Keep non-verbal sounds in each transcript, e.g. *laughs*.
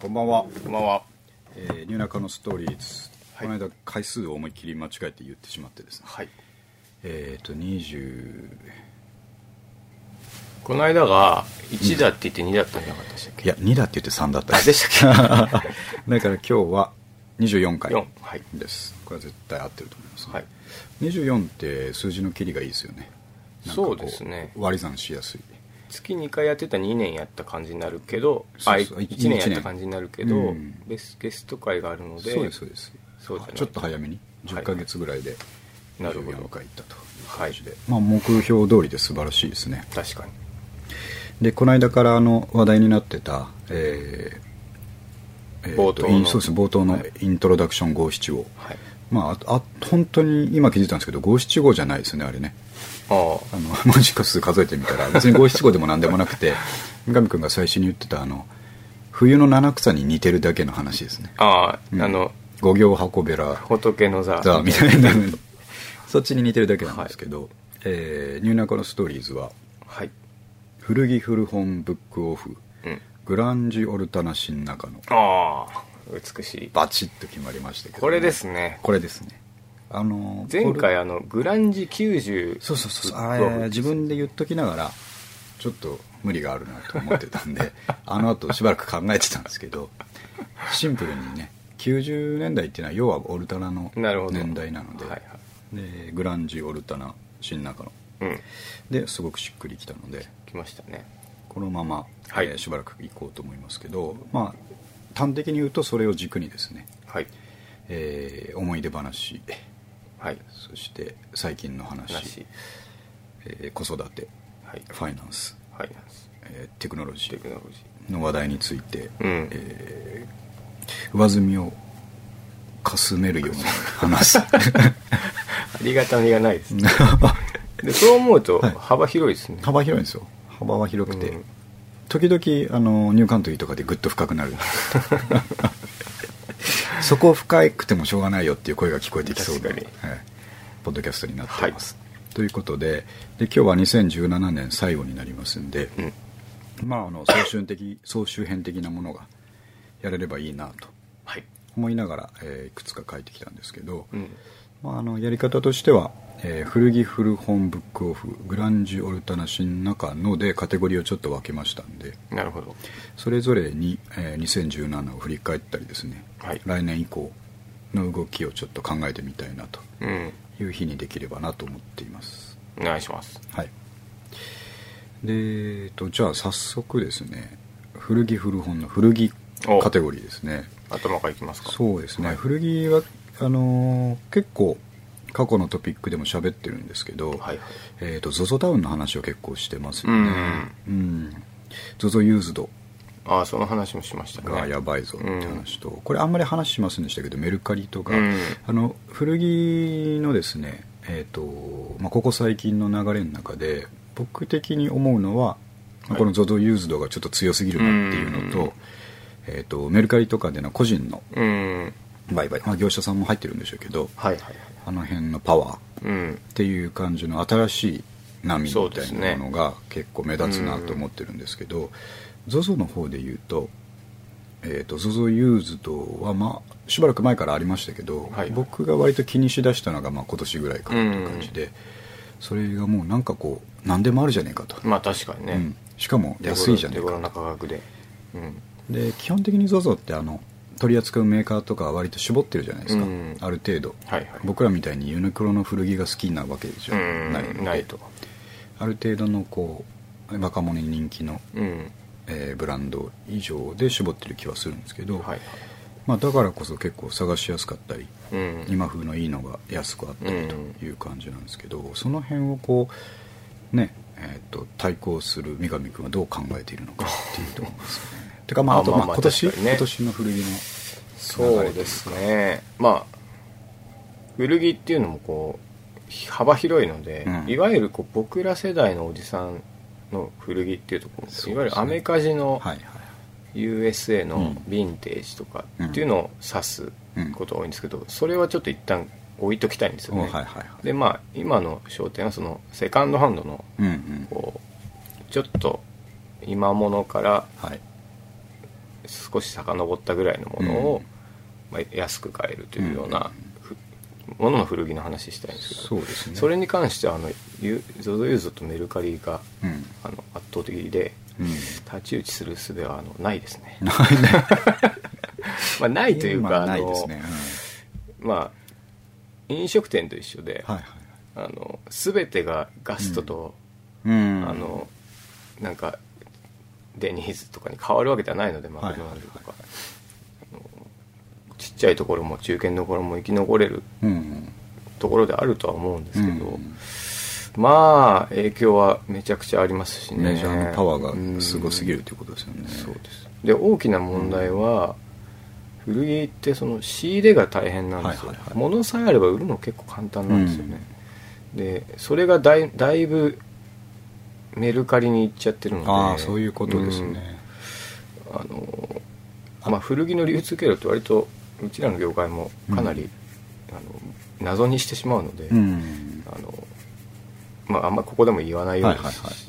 こんばんは、こんばんは。えー、ニューナカのストーリーズ、はい。この間回数を思いっきり間違えて言ってしまってですね。はい。えっ、と20この間が1だって言って2だったんじゃなかったでしたっけいや2だって言って3だったあでしたっ *laughs* だから今日は24回4はい。です。これは絶対合ってると思います、はい。24って数字の切りがいいですよね。そうですね。割り算しやすい月2回やってた2年やった感じになるけど、あ1年やった感じになるけど、うん。ベスゲスト会があるので、そうですそうです。そうじゃない？ちょっと早めに。10ヶ月ぐらいでなるほど24回いったという感じで、まあ目標通りで素晴らしいですね。確かに。でこの間からあの話題になってた、えー冒頭の。インそうです冒頭のはい。イントロダクション五七五、はい。まあああ本当に今気づいたんですけど五七五じゃないですねあれねああ、あの文字数数えてみたら別に五七五でも何でもなくて三上君が最初に言ってたあの冬の七草に似てるだけの話ですねああ、うんあの、五行箱べら仏の座。ザみたいなそっちに似てるだけなんですけど、えーニューナカのストーリーズははい。古着古本ブックオフうん。グランジオルタナ新中野ああ、美しい。バチッと決まりましたけど、これですね。これですねあの前回こあの、グランジ90。れそうそうそうブックオフあれ自分で言っときながらちょっと無理があるなと思ってたんで *laughs* あの後しばらく考えてたんですけどシンプルにね90年代っていうのは要はオルタナの。年代なのではいはい。でグランジオルタナ新中野うん。ですごくしっくりきたので来ましたね。このまま、はいえーしばらく行こうと思いますけどまあ端的に言うとそれを軸にですね、はい。えー思い出話はい。そして最近の話話。えー子育てはい。ファイナンス、ファイナンス。えーテクノロジーテクノロジの話題について、うんえー上積みをかすめるように話すー。*laughs* ありがたみがないですね。*laughs* でそう思うとはい幅広いですね。幅広いんですよ幅は広くて、うん時々あのニューカントリーとかでぐっと深くなる *laughs* そこ深くてもしょうがないよっていう声が聞こえてきそうな、はいポッドキャストになっています、ということでで今日は2017年最後になりますんで、うん。まああの総集的 *coughs* 総集編的なものがやれればいいなとはい。思いながら、えーいくつか書いてきたんですけど、うん。まあ、あのやり方としては、えー古着古本ブックオフグランジオルタナ新中野でカテゴリーをちょっと分けましたんでなるほど。それぞれに、えー2017を振り返ったりですね、はい来年以降の動きをちょっと考えてみたいなとうん。いう日にできればなと思っていますお願いします。はいで、えっと、じゃあ早速ですね古着古本の古着おカテゴリーですね頭からいきますか。そうですね、はい古着はあのー結構過去のトピックでも喋ってるんですけど、はいはい。えー、と ZOZO タウンの話を結構してますよね。うん。ZOZO ユーズド。ああ、その話もしましたね。がやばいぞって話と、これあんまり話しませんでしたけどメルカリとか、うん。あの古着のですねえっ、と、まあ、ここ最近の流れの中で僕的に思うのは、はい。この ZOZO ユーズドがちょっと強すぎるなっていうのと,、うん。えー、とメルカリとかでの個人のうん。売買、まあ、業者さんも入ってるんでしょうけどはいはいはい。あの辺のパワーうん。っていう感じの新しい波みたいなものが結構目立つなと思ってるんですけど、ZOZO の方で言うと,、えー、と ZOZO ユーズドはまあしばらく前からありましたけど、はい僕が割と気にしだしたのがまあ今年ぐらいからという感じで、それがもうなんかこう何でもあるじゃねえかと、まあ確かにね。うんしかも安いじゃねえ手頃なか価格で。うん。で基本的に ZOZO ってあの取り扱うメーカーとかは割と絞ってるじゃないですか、うんある程度、はいはい。僕らみたいにユニクロの古着が好きなわけじゃうん。ないので、ないと。ある程度のこう若者に人気の、うん。えーブランド以上で絞ってる気はするんですけど、はいはい。まあ、だからこそ結構探しやすかったり、うん。今風のいいのが安くあったりという感じなんですけど、その辺をこうねえー、と対抗する三上君はどう考えているのかっていうところですよねてかまああとあまあ今年、ね。今年の古着のそうですね。まあ、古着っていうのもこう、幅広いので、うん。いわゆるこう僕ら世代のおじさんの古着っていうとこう、ね。いわゆるアメカジの USA のうん。ヴィンテージとかっていうのを指すうん。ことが多いんですけど、それはちょっと一旦置いときたいんですよね、おはいはいはい。でまあ今の焦点はそのセカンドハンドのうんうん。こうちょっと今物からはい少し遡ったぐらいのものを、まあ、安く買えるというような、ふものの古着の話したいんですけどそうですね。それに関してはあのユ ZOZO ユーズとメルカリが、うん。あの圧倒的でうん。太刀打ちする術はあのないですね。*laughs* ないね。*laughs* まあないというか、今あのないですね、まあ飲食店と一緒で、うんはいはい。あの全てがガストと、うん。あのなんかデニーズとかに変わるわけではないのでマクドナルドとか、ちっちゃいところも中堅どころも生き残れるうんところであるとは思うんですけど、うんまあ影響はめちゃくちゃありますしね。メジャーのパワーがすごすぎるということですよね。そうです。で大きな問題は、古着ってその仕入れが大変なんですよ、物さえあれば売るの結構簡単なんですよね、でそれがだいだいぶメルカリに行っちゃってるので。ああそういうことですね、うん。あのまあ古着の流通経路って割とうちらの業界もかなり、あの謎にしてしまうので、うん。あのまあ、あんまここでも言わないように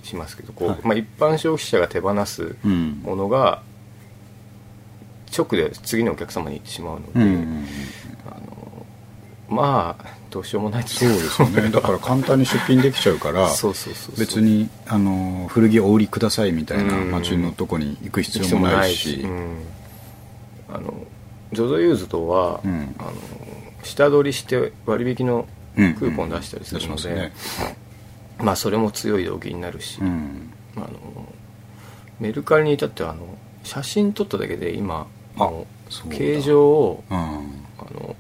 し,、ますけどこう、はい。まあ、一般消費者が手放すうん。ものが直で次のお客様に行ってしまうので、うん。あのまあどうしようもないそうですよね。だから簡単に出品できちゃうから *laughs* そうそうそうそう。別にあの古着をお売りくださいみたいなうん。街のとこに行く必要もないし。うん。あの ZOZO ユーズドは、うん。あの下取りして割引のクうん。ーポン出したりするので、出しますねまあそれも強い動機になるし、うん。あのメルカリに至ってはあの写真撮っただけで今ああの形状をうん。あの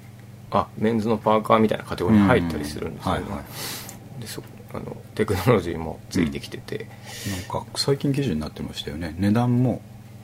あメンズのパーカーみたいなカテゴリーに入ったりするんですよね、うんはいはい。でそあのテクノロジーもついてきてて、なんか最近記事になってましたよね。値段も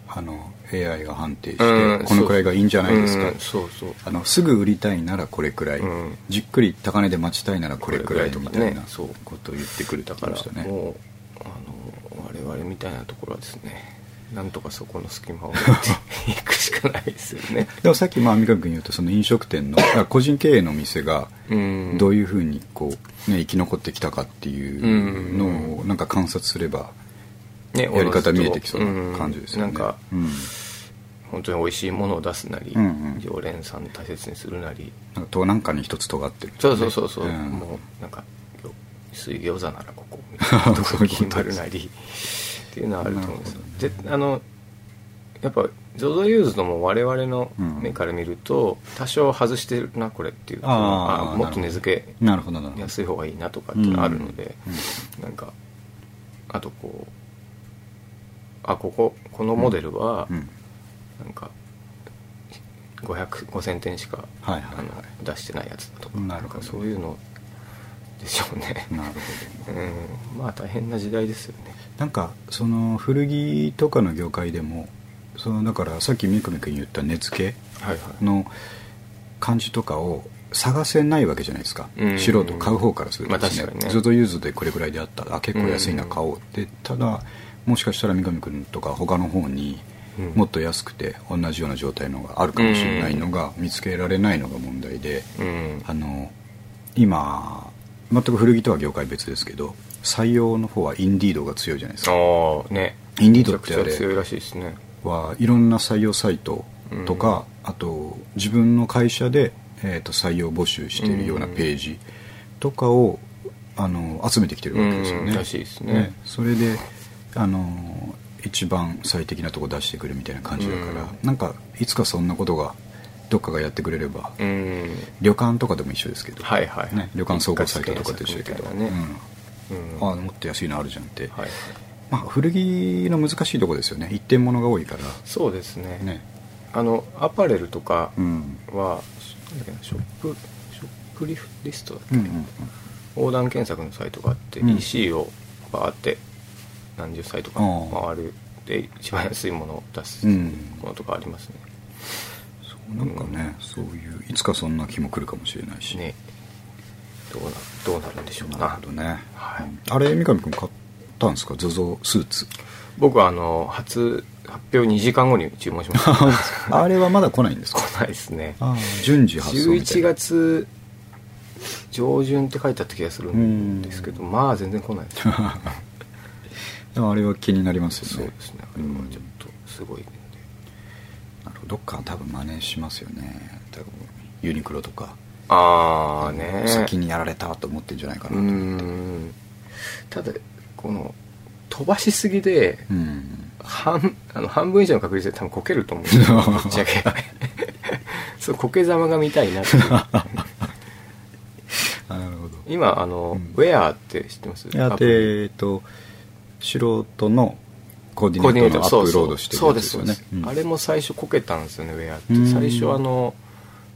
あの AI が判定してうんこのくらいがいいんじゃないですか。うんそうそう。あのすぐ売りたいならこれくらい、うん。じっくり高値で待ちたいならこれくらいみたいなことを言ってくるってましたねもうあの我々みたいなところはですねなんとかそこの隙間を埋めていくしかないですよね。*laughs* でもさっきまあ三上君言うとその飲食店の *laughs* あ個人経営の店がうん。どういうふうにこう、ね、生き残ってきたかっていうのをなんか観察すればねやり方見えてきそうな感じですよね、うんなんかうん。本当に美味しいものを出すなり、うんうん。常連さんを大切にするなり。なんかとなんかに一つ尖ってる、そうそうそうそう、ん。もうなんか水餃子ならここみたいな。*laughs* ところ決まるなりっていうのはあると思うんですよ。であのやっぱ ZOZO ユーズのも我々の目から見ると多少外してるなこれっていうあーあもっと値付け安い方がいいなとかっていうのがあるので、うん。なんかあとこうあこここのモデルはうん。なんか500 5000点しか、あの出してないやつだとかなるほど。そういうのでしょうね。なるほど。*laughs* うん。まあ大変な時代ですよねなんかその古着とかの業界でもそのだからさっき三上君言った値付けの感じとかを探せないわけじゃないですか、うん。素人買う方からするとですまあ確かにね。ずっとユーズでこれぐらいであったあ結構安いな買おうって。ただもしかしたら三上君とか他の方にうん。もっと安くて同じような状態のがあるかもしれないのが見つけられないのが問題で、うん。あの今全く古着とは業界別ですけど採用の方はインディードが強いじゃないですか。ああね。インディードってあれ強いらしいですね。はいろんな採用サイトとか、あと自分の会社で、えー、と採用募集しているようなページとかをあの集めてきてるわけですよね、うんらしいですね。それであの一番最適なとこ出してくるみたいな感じだから、うん。なんかいつかそんなことがどっかがやってくれれば、うん。旅館とかでも一緒ですけど、はいはいはい。ね、旅館総合サイトとかと一緒だけど、ねうんうんああもっと安いのあるじゃんって、はいはい。まあ、古着の難しいとこですよね。一点物が多いから。そうですね。ね。あのアパレルとかうん。は、ショップショップリフリストだっけ、うんうん横断検索のサイトがあって、うん。EC をバーって何十サイトか回る。で一番安いものを出すうん。ものとかありますね、そうなんかね、そういういつかそんな日も来るかもしれないし。ねどうなどうなるんでしょうか。なるなほどね、はい。うんあれ三上君買ったんですか？ZOZO スーツ。僕はあの初発表2時間後に注文しました。*laughs* あれはまだ来ないんですか？来ないですね。順次発送みたい11な月上旬って書いてあった気がするんですけどまあ全然来ないです。*laughs* あれは気になりますよね。そうですね。あれはちょっとすごいなるほど。どっか多分真似しますよね。多分ユニクロとかああね。先にやられたと思ってんじゃないかなうと思って。ん。ただこの飛ばしすぎでうん。半あの半分以上の確率で多分こけると思うんですよ。*laughs* ぶっちゃけ。*laughs* そうこけざまが見たいなって *laughs* なるほど。今あの、うん。ウェアって知ってます？いやアプリ。でえっと素人のコーディネートのアップロードしてるそうやつですそうです、うん。あれも最初こけたんですよねウェアって。うん。最初あの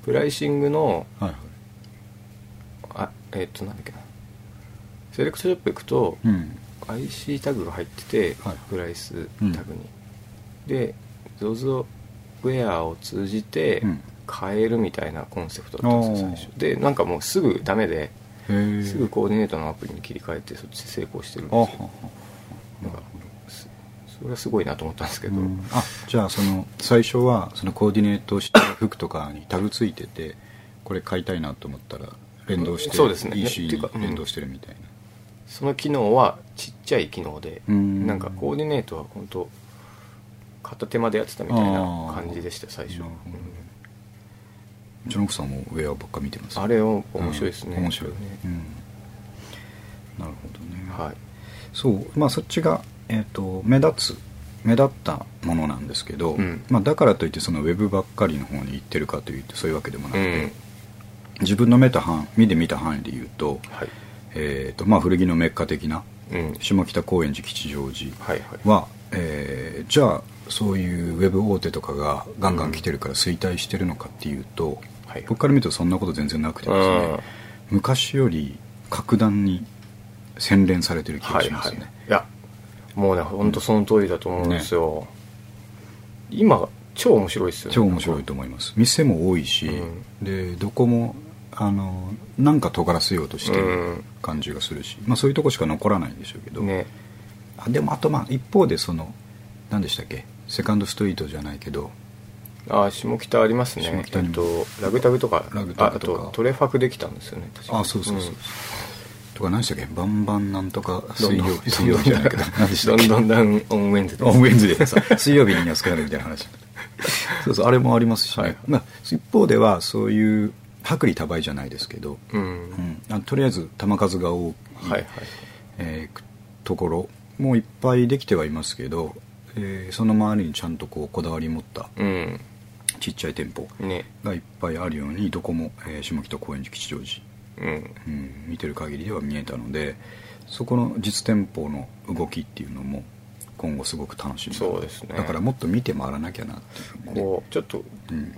プライシングのはいはい。あえっ、となんだっけな。セレクトショップ行くと、うん。IC タグが入ってて、はい。プライスタグに、で ZOZO ウェアを通じてうん。買えるみたいなコンセプトだったんですよおー。最初。でなんかもうすぐダメですぐコーディネートのアプリに切り替えてそっちで成功してるんですよそれはすごいなと思ったんですけど、うん。あじゃあその最初はそのコーディネートした服とかにタグついててこれ買いたいなと思ったら連動してそうですね。EC にていうかうん。連動してるみたいな、その機能はちっちゃい機能で、うん。なんかコーディネートは本当片手間でやってたみたいな感じでした最初、うんうちの奥さんもウェアばっか見てます。あれを面白いですね、うん。面白い。ね。うん。なるほどね。はい。そう。まあそっちが、えー、と目立つ目立ったものなんですけど、うん。まあ、だからといってそのウェブばっかりの方に行ってるかというとそういうわけでもなくて、うん。自分の目と範目で見た範囲で言うと,、はい。えーとまあ、古着のメッカ的なうん。下北高円寺吉祥寺はいはい。は、えーじゃあそういうウェブ大手とかがガンガン来てるから衰退してるのかっていうと、はい僕から見るとそんなこと全然なくてですね、昔より格段に洗練されてる気がしますね、いやもうね本当その通りだと思うんですよ、今超面白いですよね。超面白いと思います。店も多いし、うん。でどこもあのなんか尖らせようとしてうるん。感じがするし、まあ、そういうとこしか残らないんでしょうけど、ね。あでもあとまあ一方でその何でしたっけ？セカンドストリートじゃないけど。ああ下北ありますね。下北にえっとラグタグとかラグタグとか。ああとトレファクできたんですよね確か。あそうそうそう、んとか何でしたっけ？バンバンなんとか水曜日。水曜日じゃないけど。何でしたっけ？どんどんだん on Wednesday on Wednesday でさ水曜日に安くなるみたいな話。そうそうあれもありますしね、はい。まあ、一方ではそういう薄利多売じゃないですけど、うん、うん。あとりあえず球数が多い、はいはい。えーところもいっぱいできてはいますけど、えーその周りにちゃんとこうこだわり持ったうん。ちっちゃい店舗ね。がいっぱいあるようにどこも、えー下北高円寺吉祥寺、うん。うん、見てる限りでは見えたのでそこの実店舗の動きっていうのも今後すごく楽しみそうですね。だからもっと見て回らなきゃなっていうねこうちょっとうん、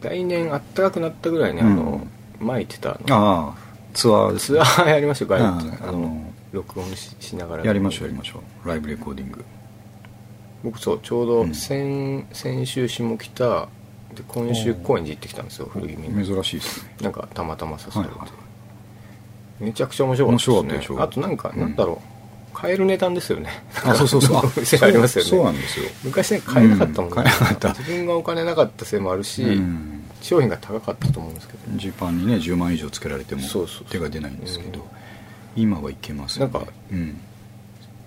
来年あったかくなったぐらいにあの、前言ってたあの。ああツアーですツアーやりましょうかああのあの録音ししながら。やりましょうやりましょう。ライブレコーディング。僕そうちょううん。ど先,、先週下北で今週高円寺行ってきたんですよ古着見に。珍しいですね。なんかたまたま誘われて、はいはいめちゃくちゃ面白かったです、ね、面白かったでしょあとなんか、うん。なんだろう。買える値段ですよね。あそうそうそう。*laughs* あ店ありますよね。そうなんですよ。昔ね買えなかったもんね、うん買えなかった。自分がお金なかったせいもあるし、うん。商品が高かったと思うんですけど。ジーパンにね10万以上つけられてもそうそうそう。手が出ないんですけどうん今はいけますよね。なんかうん。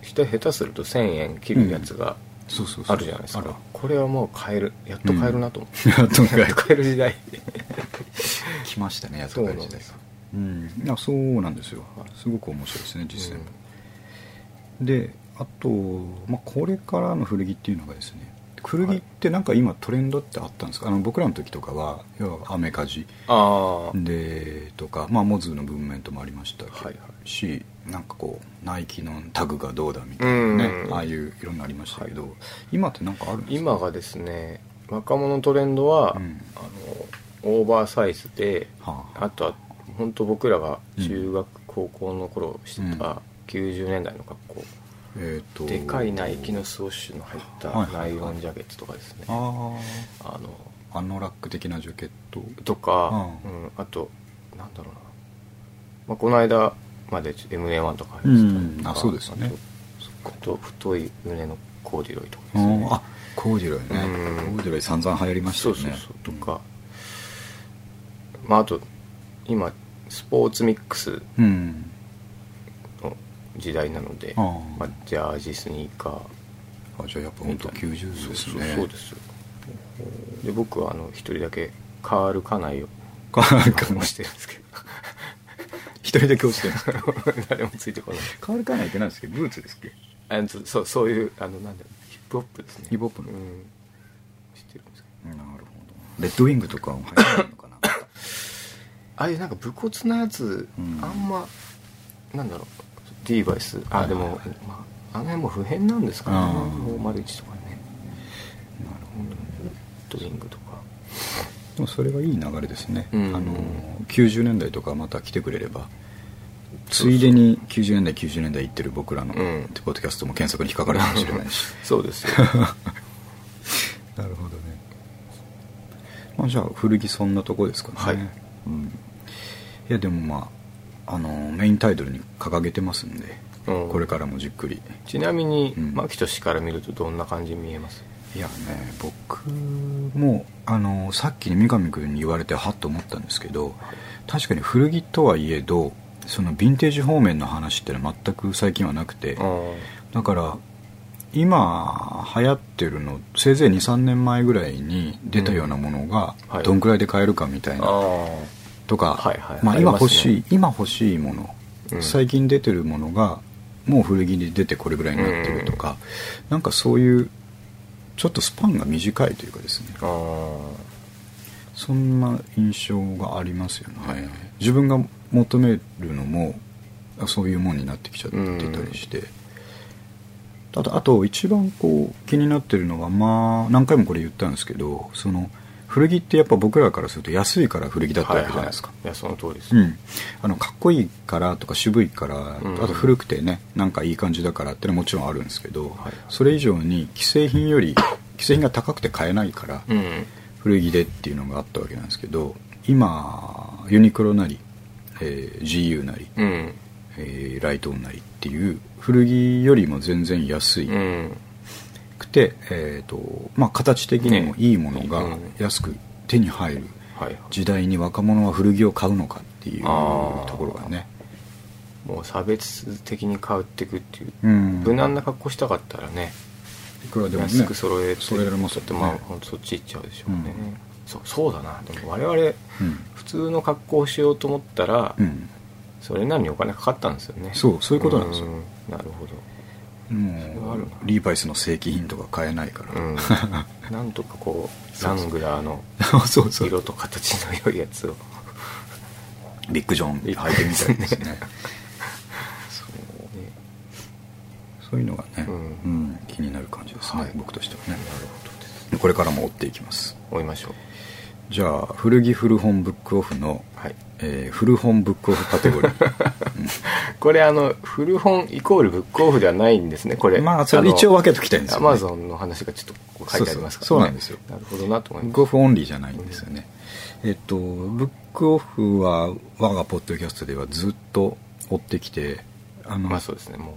下下手すると1000円切るやつがそうそうそう。あるじゃないですか、あらこれはもう買える。やっと買えるなと思って、やっと買える。*laughs* 時代 *laughs* 来ましたねやっとそう買える時代。なんですうん。いやそうなんですよ。すごく面白いですね実践、であと、まあ、これからの古着っていうのがですね古着ってなんか今トレンドってあったんですか？あの僕らの時とかは要はアメカジ。でとか、まあ、モズの文面ともありましたけど、はいはい。しなんかこうナイキのタグがどうだみたいなねうん。ああいういろんなありましたけど、はい。今ってなんかあるんですか？今がですね若者トレンドは、うん。あのオーバーサイズではあ。あとは本当僕らが中学、高校の頃してうん。た90年代の格好、えーと。でかいナイキのスウォッシュの入ったナイロンジャケットとかですね、ああのあアノラック的なジャケット。とか、ううんあとなんだろうな、まあ、この間まで MA1 とか入ってた。あそうですよね。あと太い胸のコーディロイとかあですね。あコーディロイね。うん。コーディロイ散々流行りましたよね。そうそうそう。とか、まああと今スポーツミックスうん。の時代なのでああ。まあ、ジャージスニーカー。あじゃあやっぱ本当90ですね。そうですよで僕はあの一人だけカール家内をカール家内もしてるんですけど一人だけ落ちてるんです。か誰もついてこない。カールかないって何ですっけ？ブーツですっけ？そうそういうあのなんだろう。ヒップホップですね。ヒップホップの。うん。知ってるんですけどなるほど。レッドウィングとかも入ってるの？ああいうなんか武骨なやつ、うん。あんまなんだろうディーバイス。あでも、はいはい。まあ、あの辺も普遍なんですかね。あーもう丸一とかね。なるほど。ドリングとか。でもそれはいい流れですね、うん。あの90年代とかまた来てくれればついでに90年代90年代行ってる僕らのうん。ポッドキャストも検索に引っかかるかもしれないし。*laughs* そうですよ。*laughs* なるほどね、まあ、じゃあ古着そんなとこですかね。はい。うん、いやでもまああのメインタイトルに掲げてますんで、うん。これからもじっくり。ちなみにうん。牧俊から見るとどんな感じに見えます？いやね僕もあのさっきに三上君に言われてはっと思ったんですけど確かに古着とはいえどそのヴィンテージ方面の話ってのは全く最近はなくてだから今流行ってるのせいぜい23年前ぐらいに出たようなものがどんくらいで買えるかみたいな、あとか、はいはいまあ、今欲しい、今欲しいもの、うん。最近出てるものがもう古着に出てこれぐらいになってるとか、なんかそういうちょっとスパンが短いというかですね。そんな印象がありますよね、自分が求めるのもそういうもんになってきちゃってたりして、あとあと一番こう気になってるのはまあ何回もこれ言ったんですけどその古着ってやっぱ僕らからすると安いから古着だったわけじゃないですか、いやその通りです、うん、あのかっこいいからとか渋いから、うん。あと古くてねなんかいい感じだからってのはもちろんあるんですけど、はいそれ以上に既製品より既製品が高くて買えないから、うん。古着でっていうのがあったわけなんですけど今ユニクロなり、えー GU なり、うん。えーライトオンなりっていう古着よりも全然安いうん。くて、えーとまあ、形的にもいいものがね。安く手に入るはい時代に若者は古着を買うのかっていうところがね。もう差別的に変わっていくっていう、うん。無難な格好したかったらねいくらでもね安く揃えて揃えられますよね。だってまあそっち行っちゃうでしょうね、うん。そうそうだな。でも我々うん。普通の格好をしようと思ったら、うん。それなりにお金かかったんですよね。そうそういうことなんですよ。ん。なるほどもうリーバイスの正規品とか買えないから、うん。*laughs* なんとかこうラングラーの色と形の良いやつを。ビッグジョン履いてみたいですね。そうね。そういうのがね、うん。うん気になる感じですね、はい。僕としてはね。なるほどこれからも追っていきます。追いましょうじゃあ古着古本ブックオフの、はい。えー古本ブックオフカテゴリー。*laughs* これあの古本イコールブックオフではないんですねこれ。まあそれ一応分けときたいんですよ、ね、アマゾンの話がちょっと書いてありますからね。そうなんですよ。なるほどなと思います。ブックオフオンリーじゃないんですよね、えっとブックオフは我がポッドキャストではずっと追ってきてあの、まあそうですねも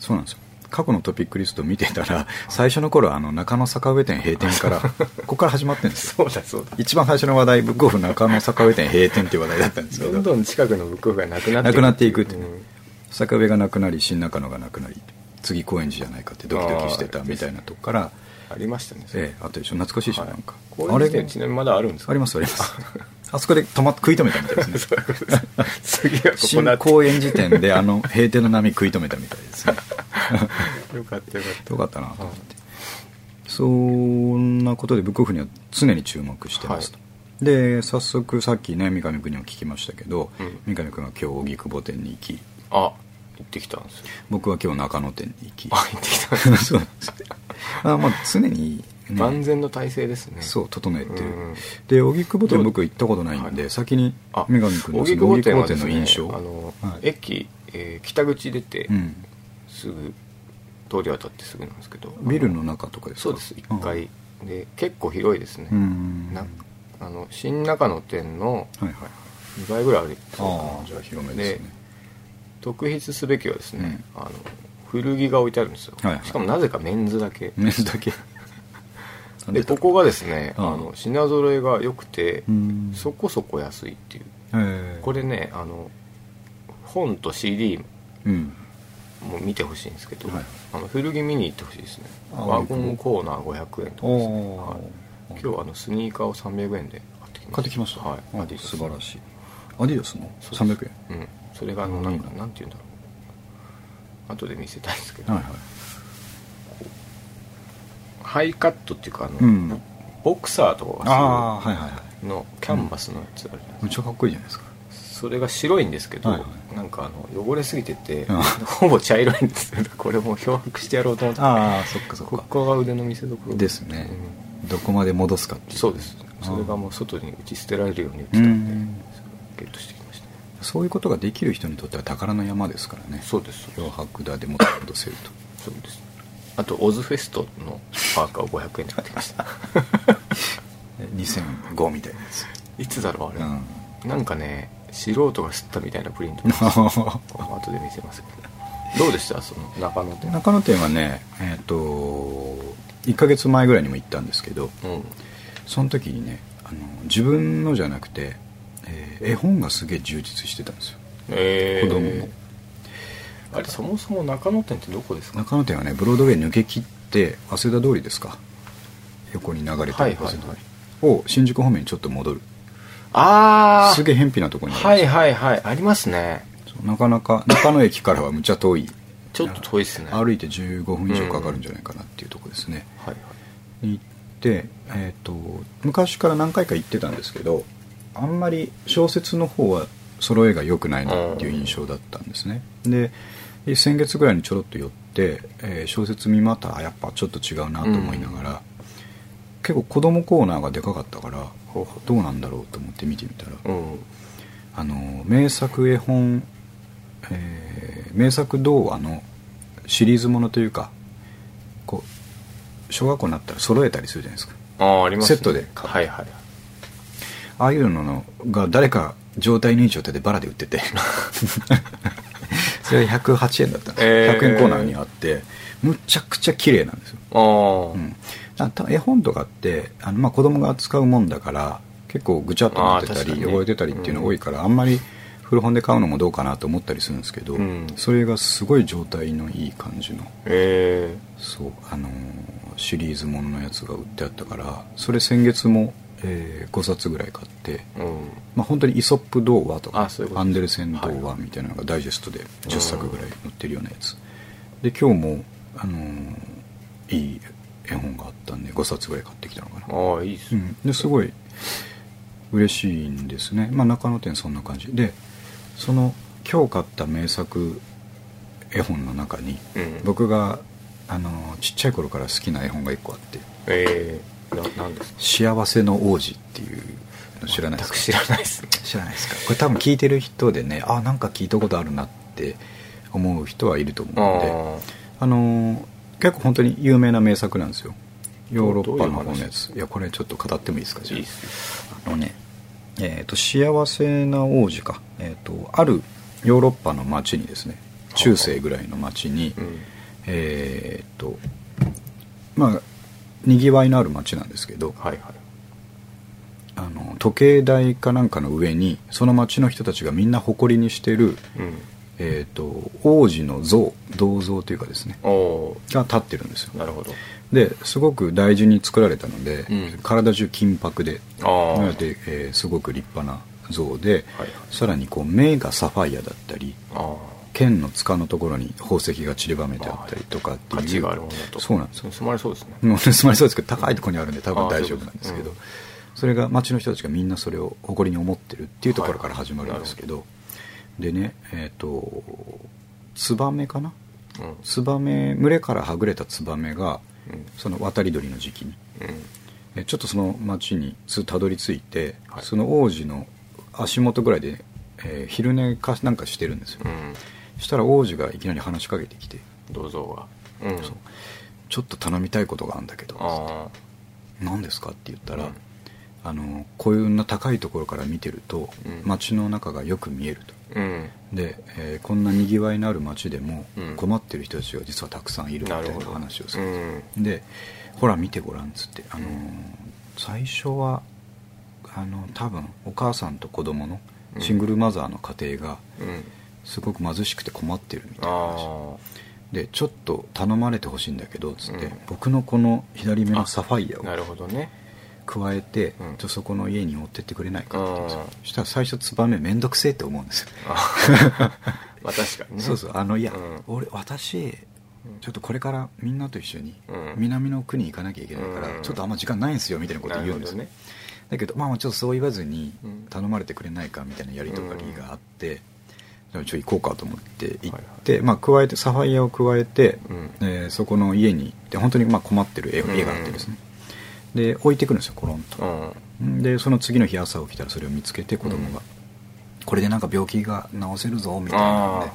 そうなんですよ過去のトピックリスト見てたら *laughs* 最初の頃あの中野坂上店閉店からここから始まってるんですよ。うそうだそうだ。一番最初の話題ブックオフ中野坂上店閉店っていう話題だったんですけど。どんどん近くのブックオフがなくなってなくなっていくってねう。ん。坂上がなくなり新中野がなくなり次高円寺じゃないかってドキドキしてたみたいなとこからありましたね。ええあったでしょ。懐かしいでしょ、はい。なんか。こういう時点ちなみにまだあるんですか？ありますあります *laughs* あそこで止まっ食い止めたみたいですね。次はここ新公園時点であの閉店の波食い止めたみたいですね。*laughs* よかったよかった。よかったなと思って。そんなことでブックオフには常に注目してますと、で早速さっきね三上君にも聞きましたけど、うん三上君は今日荻窪店に行き。あ行ってきたんですよ僕は今日中野店に行き。あ行ってきたんです *laughs* あまあ常に、ね、万全の体制ですね。そう整えてる、うんで荻窪店僕行ったことないんで、はい。先にあ三上君の荻窪窪店の印象。あの、はい。駅、えー北口出て、うん、すぐ通り渡ってすぐなんですけど。ビルの中とかですか？そうです1階。で結構広いですね、うんなあの新中野店のはいはい2倍ぐらいあるああじゃあ広めですね。特筆すべきはですね、あの古着が置いてあるんですよ、しかもなぜかメンズだけ。メンズだけでここがですねあの品揃えが良くてうん。そこそこ安いっていう。ええ。これねあの本と CD うん。も見てほしいんですけど、はい。あの古着見に行ってほしいですね。あワゴンコーナー500円とかですね、おはい。今日あのスニーカーを300円で買ってきました。買ってきました。はい。あアディダス素晴らしい。アディダスの？そうです。300円。うん。それがあのなんかうんなんて言うんだろう。後で見せたいんですけど、はいはいハイカットっていうかあの、うん。ボクサーとかがああはいはいのキャンバスのやつあるじゃないですか。めっちゃかっこいいじゃないですかそれが白いんですけど、はいはなんかあの汚れすぎてて、うん。ほぼ茶色いんですよこれもう漂白してやろうと思ってああそっかそっこか。こが腕の見せ所。ですね。どこまで戻すかっていう。うんそうです。それがもう外に打ち捨てられるように売ってたうん。でゲットしてきました。そういうことができる人にとっては宝の山ですからね。そうです。漂白だでも戻せると。そうですあとオズフェストのパーカーを500円で買ってきました。*laughs* 2005みたいなやつ。いつだろうあれ、うん。なんかね素人が吸ったみたいなプリント *laughs* 後で見せますけど。どうでした？その中野店。中野店はねえっ、と1ヶ月前ぐらいにも行ったんですけどうん。その時にねあの自分のじゃなくて、えー絵本がすげえ充実してたんですよ。えー、子供のあれそもそも中野店ってどこですか？中野店はねブロードウェイ抜け切って早稲田通りですか？横に流れてるはいはいはい。早稲田通りを新宿方面にちょっと戻る。ああすげえ偏僻なところにあはいはいはい。ありますね。なかなか中野駅からはむちゃ遠い。ちょっと遠いですね。歩いて15分以上かかるんじゃないかなっていうところですね、はいはい。に行って、えー、と昔から何回か行ってたんですけどあんまり小説の方は揃えが良くないなっていう印象だったんですね。で先月ぐらいにちょろっと寄って、えー小説見またあやっぱちょっと違うなと思いながら、結構子供コーナーがでかかったからどうなんだろうと思って見てみたら、うん。あの名作絵本、えー名作童話のシリーズものというかこう小学校になったら揃えたりするじゃないですか。ああありますね。セットで買う。はいはいああいうのが誰か状態のいい状態でバラで売ってて。*laughs* それが108円だったんですよ、えー。100円コーナーにあってむちゃくちゃ綺麗なんですよ、うん、絵本とかってあの、まあ、子供が扱うもんだから結構ぐちゃっとなってたり、汚れてたりっていうのが多いから、あんまり古本で買うのもどうかなと思ったりするんですけど、うん。それがすごい状態のいい感じのえそうあのーシリーズもののやつが売ってあったからそれ先月も、え5冊ぐらい買って、えうん。まあ、本当にイソップ童話とかアンデルセン童話みたいなのがダイジェストで10作ぐらい載ってるようなやつ。で今日も、あのーいい絵本があったんで5冊ぐらい買ってきたのかな、ああいいっすね。うん、ですごい嬉しいんですね、まあ、中野店そんな感じ。でその今日買った名作絵本の中に、うん。僕があのちっちゃい頃から好きな絵本が1個あって。ええななんです「か？幸せの王子」っていうの知らないですか？知らないですね。知らないですか？これ多分聞いてる人でねあなんか聞いたことあるなって思う人はいると思うのでああのー結構本当に有名な名作なんですよ。ヨーロッパの方のやつ。いやこれちょっと語ってもいいですか？じゃあ。いいっすあのねえー、と幸せな王子か、えー、とあるヨーロッパの町にですね中世ぐらいの町に、うん。えー、とまあにぎわいのある町なんですけどはいはい。あの時計台かなんかの上にその町の人たちがみんな誇りにしてる、うん。えー、と王子の像銅像というかですねが立ってるんですよ。なるほど。ですごく大事に作られたので、うん。体中金箔でなので、えーすごく立派な像で、はいさらにこう目がサファイアだったりあ剣の塚のところに宝石が散りばめてあったりとかっていう。あ価値があるものだと。そうなんです。よ盗まれそうですね。盗まれそうですけど高いところにあるんで多分大丈夫なんですけどそれが町の人たちがみんなそれを誇りに思ってるっていうところから始まるんですけど、でねえっ、とツバメかな？うんツバメ群れからはぐれたツバメがうん。その渡り鳥の時期にうん。えちょっとその町にすたどり着いて、はい。その王子の足元ぐらいで、えー昼寝かなんかしてるんですよ、うんそしたら王子がいきなり話しかけてきて。銅像がうん。そう。ちょっと頼みたいことがあるんだけど。あ何ですかって言ったら、うん。あのこういうな高いところから見てると、うん。街の中がよく見えると。あうん。で、えーこんなにぎわいのある街でもうん。困ってる人たちが実はたくさんいるみたいな話をすうる、んでほら見てごらんっつって、あのー最初はあの多分お母さんと子供のシングルマザーの家庭がうんすごく貧しくて困ってるみたいな話。あでちょっと頼まれてほしいんだけどつって、うん。僕のこの左目のサファイアをあなるほどね。加えて、そこの家に持ってってくれないかって言したら最初ツバメ面倒くせえって思うんですよ。あ *laughs* まあ確かにね。*laughs* そうそう。あのいや、うん。俺私ちょっとこれからみんなと一緒にうん。南の国行かなきゃいけないから、うん。ちょっとあんま時間ないんですよみたいなこと言うんですよ、なるだけどまあちょっとそう言わずにうん。頼まれてくれないかみたいなやり取りがあって、じゃあちょ行こうかと思って行っはいて、まあ加えてサファイアを加えて、うん。えーそこの家に行って本当にまあ困ってる絵絵があってですね、で置いてくるんですよコロンと、うん。でその次の日朝起きたらそれを見つけて子供が、うん。これでなんか病気が治せるぞみたいなので。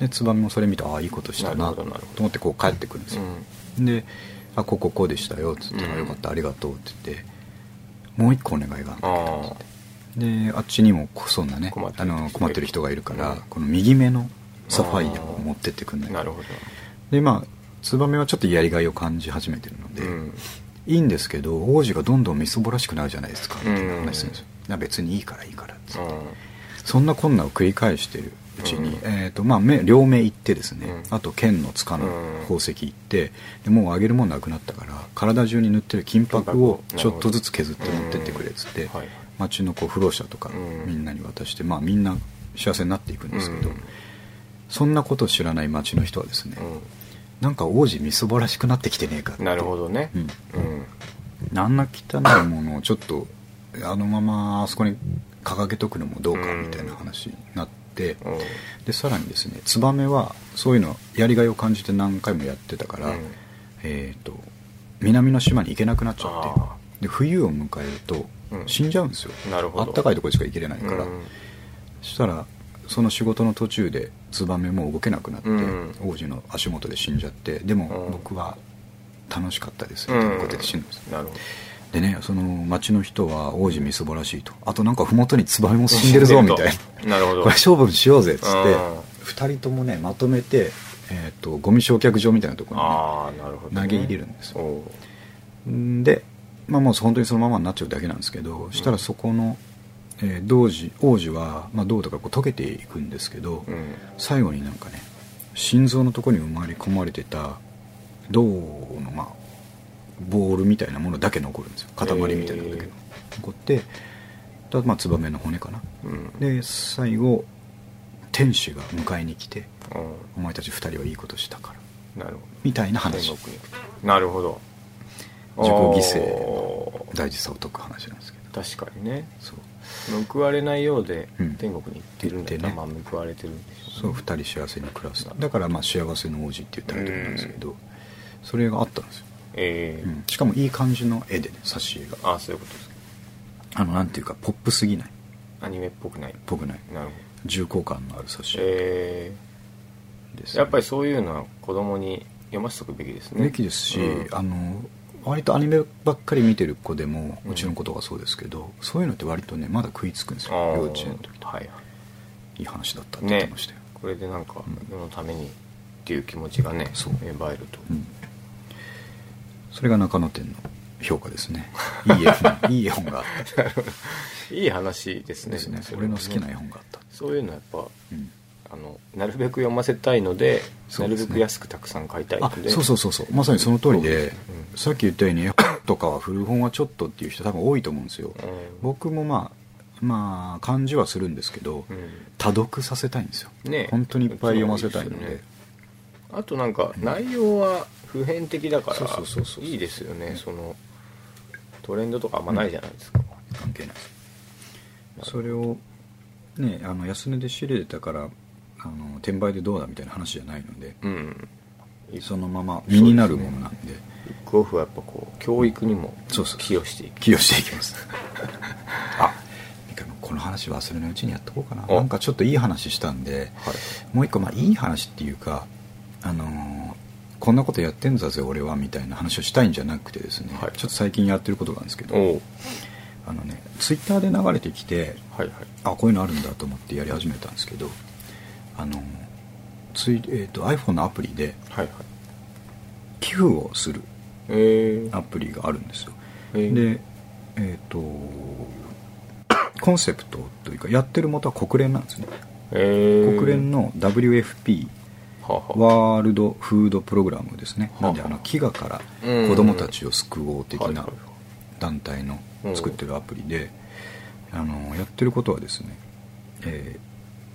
でツバメもそれ見てああいいことしたなと思ってこう帰ってくるんですよ、で「あこうこうこうでしたよ」っつって「うん。あよかったありがとう」って言って「もう一個お願いがあるんだけど」あであっちにもそんなね困ってある人がいるの困ってる人がいるから、うんこの右目のサファイアを持ってってくんない。あなるほど。でまあツバメはちょっとやりがいを感じ始めてるので、うん。いいんですけど王子がどんどんみすぼらしくなるじゃないですかみたいなうん。話するんですよ、な別にいいからいいからっつって、うそんなこんなを繰り返してるうちに、うん。えーとまあ、目両目行ってですね、うん。あと剣の塚の宝石行ってでもうあげるもんなくなったから体中に塗ってる金箔をちょっとずつ削って持ってってくれっつって、うんはい町のこう不老者とかうん。みんなに渡して、まあ、みんな幸せになっていくんですけど、うん。そんなことを知らない町の人はですね、うなんか王子みすぼらしくなってきてねえかって。んなるほどね。うん。うん。あんな汚いものをちょっとあのままあそこに掲げとくのもどうかみたいな話になって、うん。でさらにですねツバメはそういうのやりがいを感じて何回もやってたから、うん。えー、と南の島に行けなくなっちゃあってで冬を迎えるとうん死んじゃうんですよ、なるほど。あったかいところしか行けれないから、うん。そしたらその仕事の途中でツバメも動けなくなって、うん。王子の足元で死んじゃってでもうん。僕は楽しかったですみたいなことで死ぬんです、なるほど。でねその町の人は王子みすぼらしいとあとなんか麓にツバメも死んでるぞみたいな。*laughs* なるほど。これ勝負しようぜっつってうん。2人ともねまとめて、えー、とゴミ焼却場みたいなところにね、投げ入れるんですよ。で、まあ、もう本当にそのままになっちゃうだけなんですけどしたらそこの、えー童子王子は、まあ、銅とかこう溶けていくんですけど、うん。最後になんかね心臓のところに埋まり込まれてた銅のまあボールみたいなものだけ残るんですよ。塊みたいなのだけへー。残ってだまあツバメの骨かな。うん。で最後天使が迎えに来てう「お前たち二人はいいことしたから。んなるほ」みたいなど話なるほど自己犠牲おー。大事さを解く話なんですけど。確かにね。そう。報われないようでうん。天国に行ってるんだっまあ報われてるんでしょそうね二人幸せに暮らす。だからまあ幸せの王子って言ったらと思うんですけどそれがあったんですよ、ええ。うん。しかもいい感じの絵でね挿絵が。あそういうことですか。あのなんていうかポップすぎない。アニメっぽくない。ぽくない。なるほど。重厚感のある挿絵えです、えやっぱりそういうのは子供に読ませとくべきですね。べきですし、うん。あの割とアニメばっかり見てる子でもうちの子とかそうですけど、そういうのって割とねまだ食いつくんですよ幼稚園の時とはいはい。いい話だったって言ってねましたよ、これでなんかうん。世のためにっていう気持ちがねそう。芽生えると、うん。それが中野店の評価ですね。いい絵本。*laughs* いい絵本があった。いい話ですね。ですね。俺の好きな絵本があった、そういうのはやっぱうんあのなるべく読ませたいのでね。なるべく安くたくさん買いたいのあでそうそうそうそう。まさにその通りで、うん。さっき言ったように絵本とかは古本はちょっとっていう人多分多いと思うんですよ、うん。僕もまあまあ感じはするんですけど、うん。多読させたいんですよ、ね。本当にいっぱい読ませたいので。ね。あとなんか内容は普遍的だかそうそうそうそうらいいですよね。そのトレンドとかあんまないじゃないですか、関係ないです。それをねあの安値で仕入れたからあの転売でどうだみたいな話じゃないので、うん。そのまま身になるものなんで。ブックオフはやっぱこう教育にも寄与していく。寄与していきます。あこの話忘れないうちにやっとこうかな。おなんかちょっといい話したんではい。もう一個まあいい話っていうかあのーこんなことやってんだぜ俺はみたいな話をしたいんじゃなくてですね、はい。ちょっと最近やってることなんですけどあのねツイッターで流れてきてはいはい。あこういうのあるんだと思ってやり始めたんですけどあのつい、えー、と iPhone のアプリではいはい。寄付をするえー、アプリがあるんですよ。えー。でえっ、と *coughs* コンセプトというかやってる元は国連なんですね。えー、国連の WFP ワールドフードプログラムですね。はあなんであの飢餓からうん。子供たちを救おう的な団体の作ってるアプリで、あのやってることはですね、え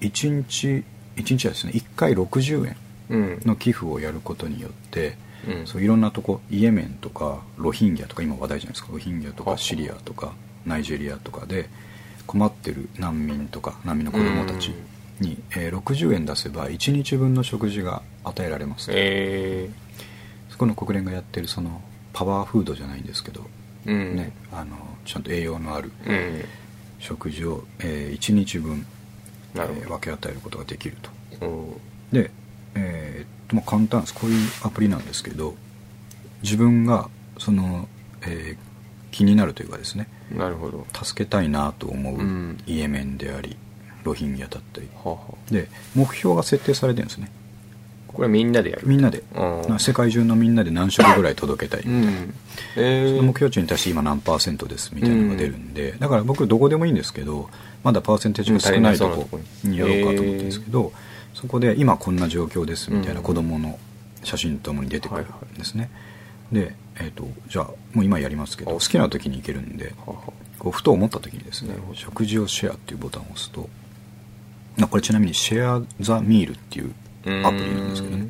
ー、1日1日はですね1回60円の寄付をやることによって、うん。そういろんなとこイエメンとかロヒンギャとか今話題じゃないですか。ロヒンギャとかシリアとかナイジェリアとかで困ってる難民とか難民の子供たちに、えー60円出せば1日分の食事が与えられます、えそこの国連がやってるそのパワーフードじゃないんですけど、ー、うん。ね、あのちゃんと栄養のあるうん。食事を、え1日分、えー分け与えることができると。おで、えーっとまあ、簡単です。こういうアプリなんですけど自分がその、えー気になるというかですね。ーなるほど。助けたいなと思ううん。イエメンでありロヒンギャだったり。はあはあ。で目標が設定されてるんですね。これみんなでやる？みんなで。うん世界中のみんなで何食ぐらい届けたい、うん。えー、その目標値に対して今何パーセントですみたいなのが出るんで、だから僕どこでもいいんですけどまだパーセンテージが少ないとこにやろうかと思ってるんですけど、そこ。で今こんな状況ですみたいなうん。子供の写真とともに出てくるんですね、で、えー、とじゃあもう今やりますけどあ好きな時に行けるんでこうふと思った時にですね食事をシェアっていうボタンを押すとあこれちなみにシェア・ザ・ミールっていうあアプリなんですけどね。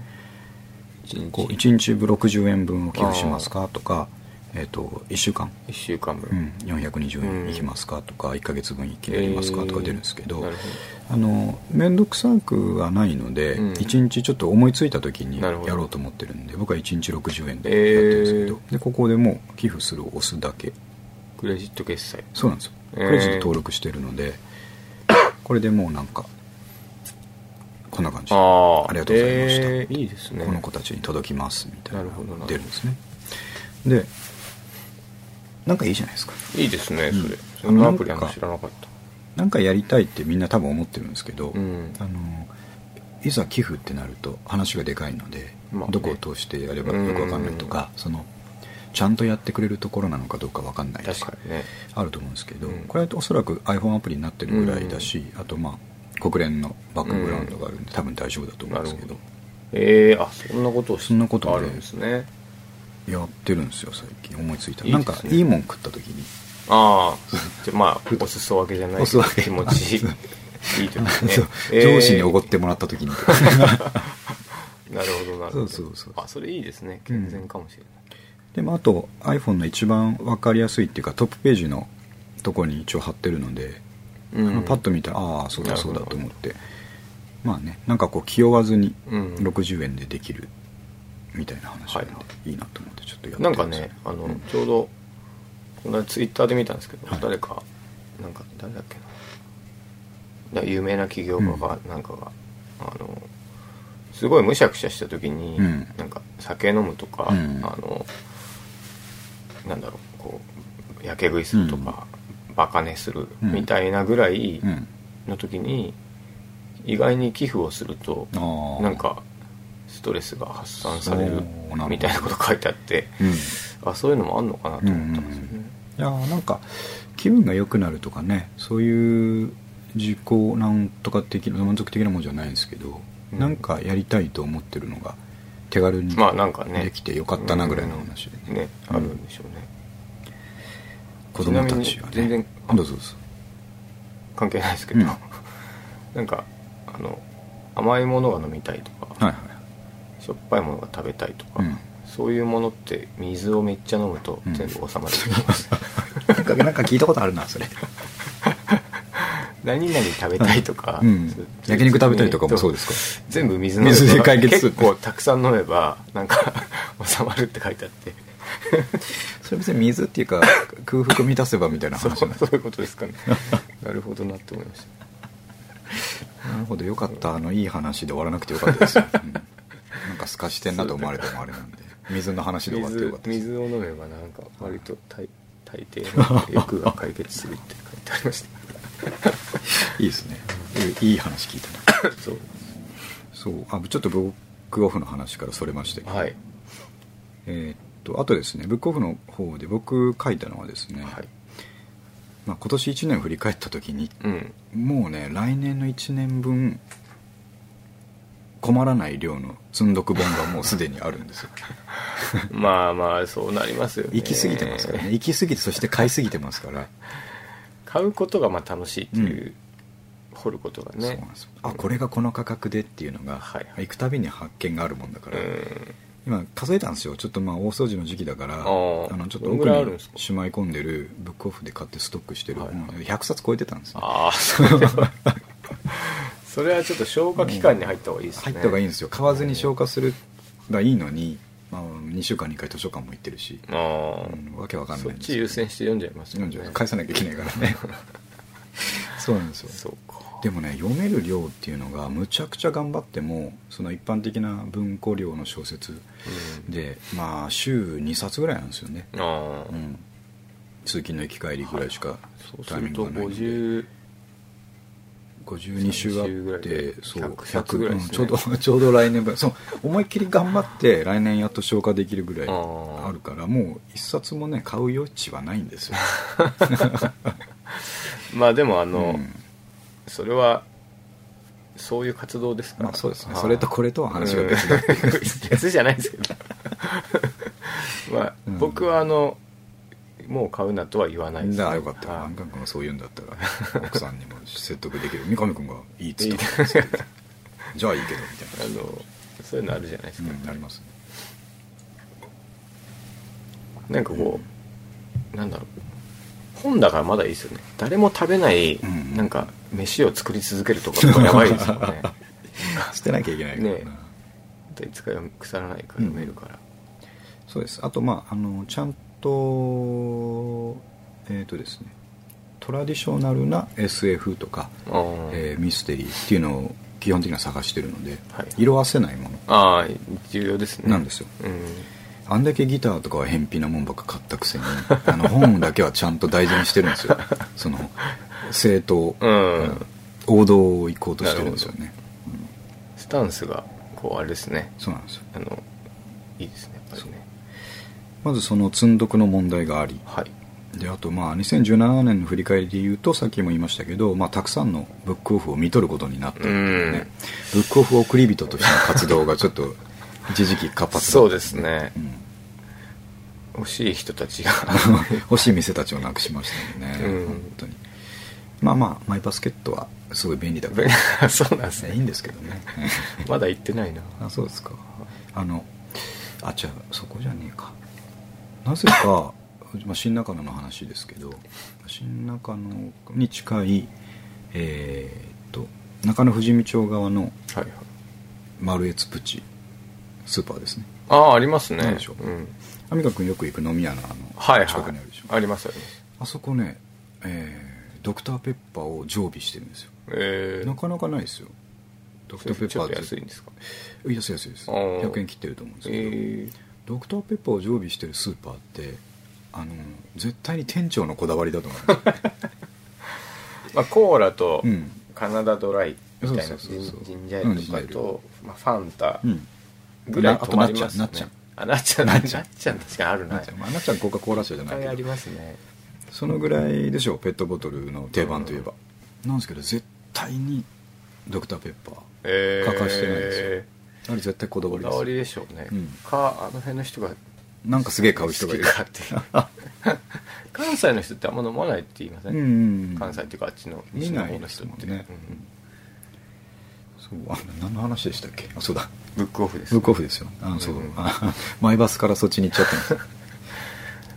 一日。こう1日分60円分を寄付しますかとか、えー、と1週間。1週間分、うん、420円いきますかとか1ヶ月分一気にやりますかとか出るんですけど、えーあの面倒くさくはないので、うん。1日ちょっと思いついた時にやろうと思ってるんで僕は1日60円でやってるんですけど、でここでもう寄付するを押すだけ。クレジット決済。そうなんですよ。えー。クレジット登録してるので、これでもうなんかこんな感じ。ああありがとうございました。えー。いいですね。この子たちに届きますみたいなな出るんですね。でなんかいいじゃないですか。いいですねそれ、うんそんなアプリあんの知らなかった。なんかやりたいってみんな多分思ってるんですけど、うん。あのいざ寄付ってなると話がでかいので、まあね。どこを通してやればよくわかんないとか、そのちゃんとやってくれるところなのかどうかわかんないとかあると思うんですけど、うん。これはおそらく iPhone アプリになってるぐらいだし、あとまあ国連のバックグラウンドがあるんで、多分大丈夫だと思うんですけど。ええあそんなことそんなことねあるんですねやってるんですよ最近。思いついた。いいね。なんかいいもん食った時に。ああ。じゃあまあお裾分けじゃないけ気持ちいい。時ですね。上司におごってもらった時に。*laughs* なるほどなるほど。そうそうそう。あそれいいですね。健全かもしれない、でもあと iPhone の一番分かりやすいっていうかトップページのとこに一応貼ってるので、うん。パッと見たらああそうだそうだと思って。まあねなんかこう気負わずにうん。60円でできるみたいな話なんで、、はい。いなと思ってちょっとやってなんかねあの、うん。ちょうどこの間ツイッターで見たんですけど、はい。誰かなんか誰だっけな。な有名な起業家がなんかが、あのすごいむしゃくしゃした時に、うん。なんか酒飲むとか、うん。あのなんだろうこうやけ食いするとか、バカ寝するうん。みたいなぐらいうんの時に意外に寄付をするとなんかストレスが発散されるみたいなこと書いてあってうん。あそういうのもあんのかなと思ったんですよね、いやーなんか気分が良くなるとかねそういう自己なんとか的な満足的なものじゃないんですけど、うん。なんかやりたいと思ってるのが手軽にまあなんかね。できてよかったなぐらいの話でね、うん。あるんでしょうね。子供たちはね。全然あどうぞどうぞ。関係ないですけど、うん。なんかあの甘いものが飲みたいとか、はいはしょっぱいものが食べたいとか、うん。そういうものって水をめっちゃ飲むとうん。全部収まる。と言います、いなんかなんか聞いたことあるなそれ。*laughs* 何々食べたいとか、うん。焼肉食べたいとかもそうですか？全部水飲めば水で解決。結構たくさん飲めばなんか *laughs* 収まるって書いてあって。それ別に水っていうか空腹満たせばみたいなそう話なそういうことですかね。なるほどなって思いました。なるほどよかった。あのいい話で終わらなくてよかったです。よ、うんなんか透かしてんなと思われてもあれなんで水の話で終わってよかったです。水水を飲めばなんか割と大大抵の欲が解決するって書いてありました。*laughs* いいですね。いい話聞いたな。*coughs* そう。そう。あちょっとブックオフの話からそれましたけど、はい。えーっとあとですねブックオフの方で僕書いたのはですね、はい。まあ、今年1年振り返った時にうん。もうね来年の1年分困らない量の積んどく本がもうすでにあるんですよ。*laughs* まあまあそうなりますよね。行き過ぎてますからね。行き過ぎてそして買い過ぎてますから。買うことがまあ楽しいっていう、掘ることがね。そうなんですよ。あこれがこの価格でっていうのが、はい行くたびに発見があるもんだから、うん。今数えたんですよ。ちょっとまあ大掃除の時期だからあー。のちょっと奥にしまい込んでるブックオフで買ってストックしてるはいはい。本100冊超えてたんですよああそれは *laughs* それはちょっと消化期間に入った方がいいですね。入った方がいいんですよ。買わずに消化するがいいのに、まあ、2週間に1回図書館も行ってるし、ああ、うんわけわかんそっないんですよち優先して読んじゃいますよね。読んじゃう返さなきゃいけないからね。*laughs* そうなんですよ。そうか。でもね読める量っていうのがむちゃくちゃ頑張ってもその一般的な文庫量の小説でまあ週2冊ぐらいなんですよね、うん、通勤の行き帰りぐらいしかそうすタイミるとングがないんで。50 52週あってでそう100冊ぐらいねうんちょうど *laughs* ちょうど来年分。そう思いっきり頑張って来年やっと消化できるぐらいあるからもう一冊もね買う余地はないんですよ。*laughs* まあでもあの、うん。それはそういう活動ですから。まあそうですね。それとこれとは話が別だ *laughs* 別じゃないですけど。まあ、うん。僕はあのもう買うなとは言わないです、だからよかった。はい。安川君がそう言うんだったら *laughs* 奥さんにも説得できる。三上君がいいっつった *laughs* じゃあいいけどみたいな。あのそういうのあるじゃないですか、うん、ありますね。なんかこう、なんだろう。本だからまだいいですよね。誰も食べない、うんなんか飯を作り続けるとかやばいですよね。*laughs* 捨てなきゃいけないからな、ね。いつか腐らないから読めるから、そうです。あとまああのちゃんとえっ、とですねトラディショナルな SF とか、あー。えーミステリーっていうのを基本的には探してるので、はい。色あせないもの。あー重要ですね。なんですよ。うん。あんだけギターとかは偏僻なもんばっか買ったくせに *laughs* あの本だけはちゃんと大事にしてるんですよ。*laughs* その正当、うん。王道を行こうとしてるんですよね。スタンスがこうあれですね。そうなんですよ。あのいいですねまずその積んどくの問題がありはい。であとまあ2017年の振り返りで言うとさっきも言いましたけど、まあ、たくさんのブックオフを見とることになったので、ね。うん。ブックオフ送り人としての活動がちょっと一時期活発そうですね。うん。欲しい人たちが。*laughs* 欲しい店たちをなくしましたよね、うん。本当に。まあまあマイバスケットはすごい便利だから。*laughs* そうなんですね。いいんですけどね。*laughs* まだ行ってないな。あそうですか。あのあじゃあそこじゃねえかなぜか、まあ、新中野の話ですけど新中野に近いえーっと中野富士見町側のはいはい。マルエツプチスーパーですね。ああありますね。でしょう。ん、アミカ君よく行く飲み屋のあのはいはい。近くにあるでしょ、ありますありますあそこね、えードクターペッパーを常備してるんですよ。えー、なかなかないですよ。ドクターペッちょっとパー安いんですか？安い安いですあー。100円切ってると思うんですけど、えドクターペッパーを常備してるスーパーってあの絶対に店長のこだわりだと思う。*laughs* まあ、コーラとうん。カナダドライみたいなそうそうそうそう。ジンジャーエールとかと、まあ、ファンタうん。ぐらい止まりますね。あとなっちゃんあなっちゃんなっちゃんなっちゃんなっちゃん確かにあるななっちゃんまあなっちゃんコカ・コーラ社じゃないけど。ありますね。そのぐらいでしょうペットボトルの定番といえば、なんですけど絶対にドクターペッパーえー、欠かしてないですよあれ絶対こだわりですこだわりでしょうね、うん。かあの辺の人がなんかすげえ買う人がいる。かっていう。*laughs* 関西の人ってあんま飲まないって言いません、うんうんうん。関西っていうかあっちの見西の方の人って。すもん。ね、そうあ何の話でしたっけ？あそうだ。ブックオフです。ブックオフですよ。あそう、うんあマイバスからそっちに行っちゃったんです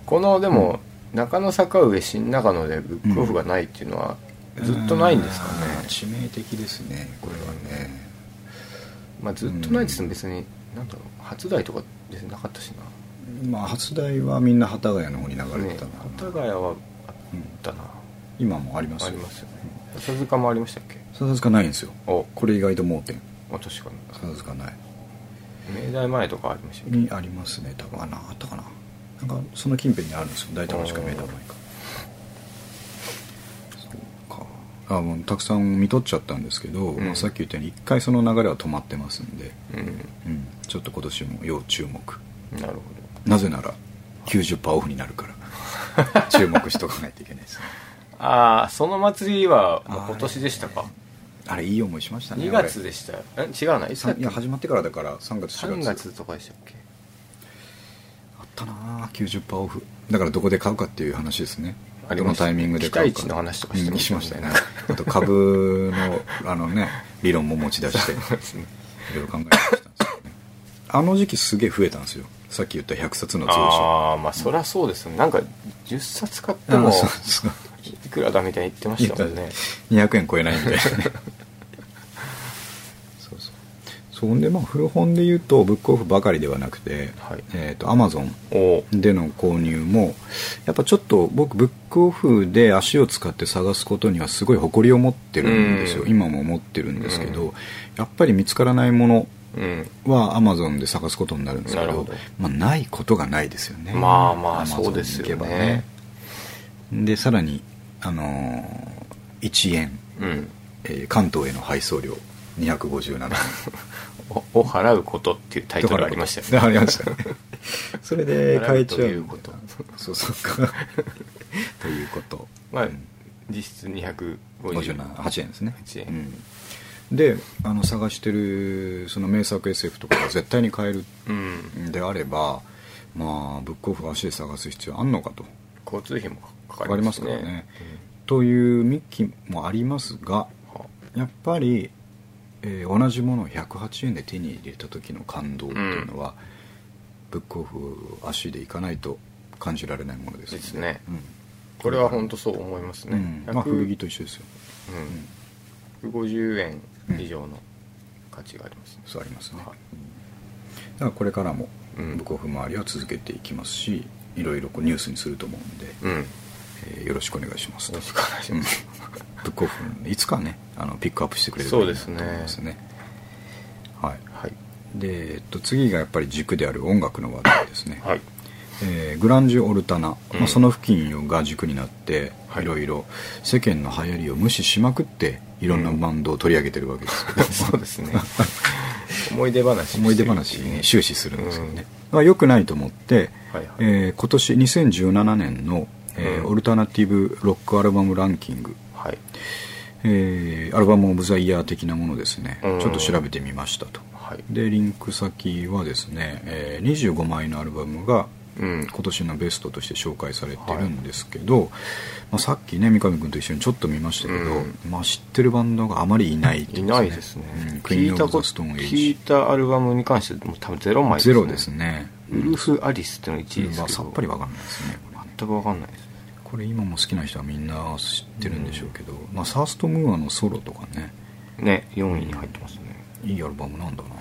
このでも、中野坂上新中野でブックオフがないっていうのはずっとないんですかね、致命的ですねこれはねまあ、ずっとないですね別に。なんだろう初台とか別になかったしまあ初台はみんな幡ヶ谷の方に流なねれてたな、幡ヶ谷はあったな、今もありますありますよね。笹塚もありましたっけ？笹塚ないんですよ。お。これ意外と盲点。あ確かに笹塚ない。明大前とかありましたにありますね。多分。あなあったかな。なんかその近辺にあるんですよ。大体しか見えた前かそうかあもうたくさん見とっちゃったんですけど、うん。まあ、さっき言ったように一回その流れは止まってますんで、うん。うん、ちょっと今年も要注目。なるほなぜなら90%オフになるから。*laughs* 注目しとかないといけないです。ああその祭りはもう今年でしたか？あれいい思いしましたね2月でしたよ。え違うないいや始まってからだから3月4 3月月とかでしたっけ？あったなあ90%オフ。だからどこで買うかっていう話ですねどのありましたタイミングで買うか。期待値の話とかしてうんましたねしましたよね。あと株のあのね *laughs* 理論も持ち出してね。ろいろ考えてましたんですよね。あの時期すげえ増えたんですよ。さっき言った100冊の通書ああまあそりゃそうですよね。なんか10冊買ってもいくらだみたいに言ってましたもんね。200円超えないみたいなねそんでまあ古本で言うとブックオフばかりではなくて、はい。えー、とアマゾンでの購入もやっぱちょっと僕ブックオフで足を使って探すことにはすごい誇りを持ってるんですよ、うん。今も持ってるんですけど、うん。やっぱり見つからないものうん。はアマゾンで探すことになるんですけどなまあ、ないことがないですよね。まあまあそうですよね。でさらに、あのー1円、うん。えー関東への配送料257円。お *laughs* を払うことっていうタイトルありましたよね。ありました。ね *laughs* それで買えちゃうということ。そうそうかということ。まあうん。実質258 58円ですね。8円。うん、であの探してるその名作 SF とかが絶対に買えるうん。んであればまあブックオフ足で探す必要あんのかと。交通費もかかりりますすねまからね。というミッキーもありますがはやっぱり、えー同じものを108円で手に入れた時の感動っていうのは、ブックオフ足で行かないと感じられないものですで。すね。うん。これは本当そう思いますね、うん。まあ、古着と一緒ですよ、うん、150円以上の価値がありますね、そうありますね、はい。うんだからこれからもブうん。ックオフ周りは続けていきますしいろいろこうニュースにすると思うんで、えーよろしくお願いしますろしくお願いします、ックオフいつかねあのピックアップしてくれるそうですね。と思いますね。はい。はい。で、えっと、次がやっぱり軸である音楽の話題ですね、はい。えーグランジュオルタナ、うん。まあ、その付近が軸になって、はい。い、ろいろ世間の流行りを無視しまくっていろんなバンドを取り上げてるわけです。けど、*laughs* そうですね。*laughs* 思い出話思い出話に終始するんですよね、まあ、よくないと思って、はいはい。えー今年2017年の、えーうん。オルタナティブロックアルバムランキング、はい。えーアルバム・オブ・ザ・イヤー的なものですね、うん。ちょっと調べてみましたと。はい。でリンク先はですね、えー25枚のアルバムがうん。今年のベストとして紹介されてるんですけど、まあ、さっきね三上君と一緒にちょっと見ましたけど、うん。まあ、知ってるバンドがあまりいないっていうないですね、うん。クイーン・オブ・ザ・ストーン・エイジ聞いたこ聞いたアルバムに関してもう多分ゼロ枚ゼロですね。ウルフ・アリスっていうの1位ですけど、まあさっぱりわかんないですね全く分かんないですこれ今も好きな人はみんな知ってるんでしょうけど、まあ、サーストムーアのソロとかね。ね4位に入ってますね。いいアルバムなんだなと思っ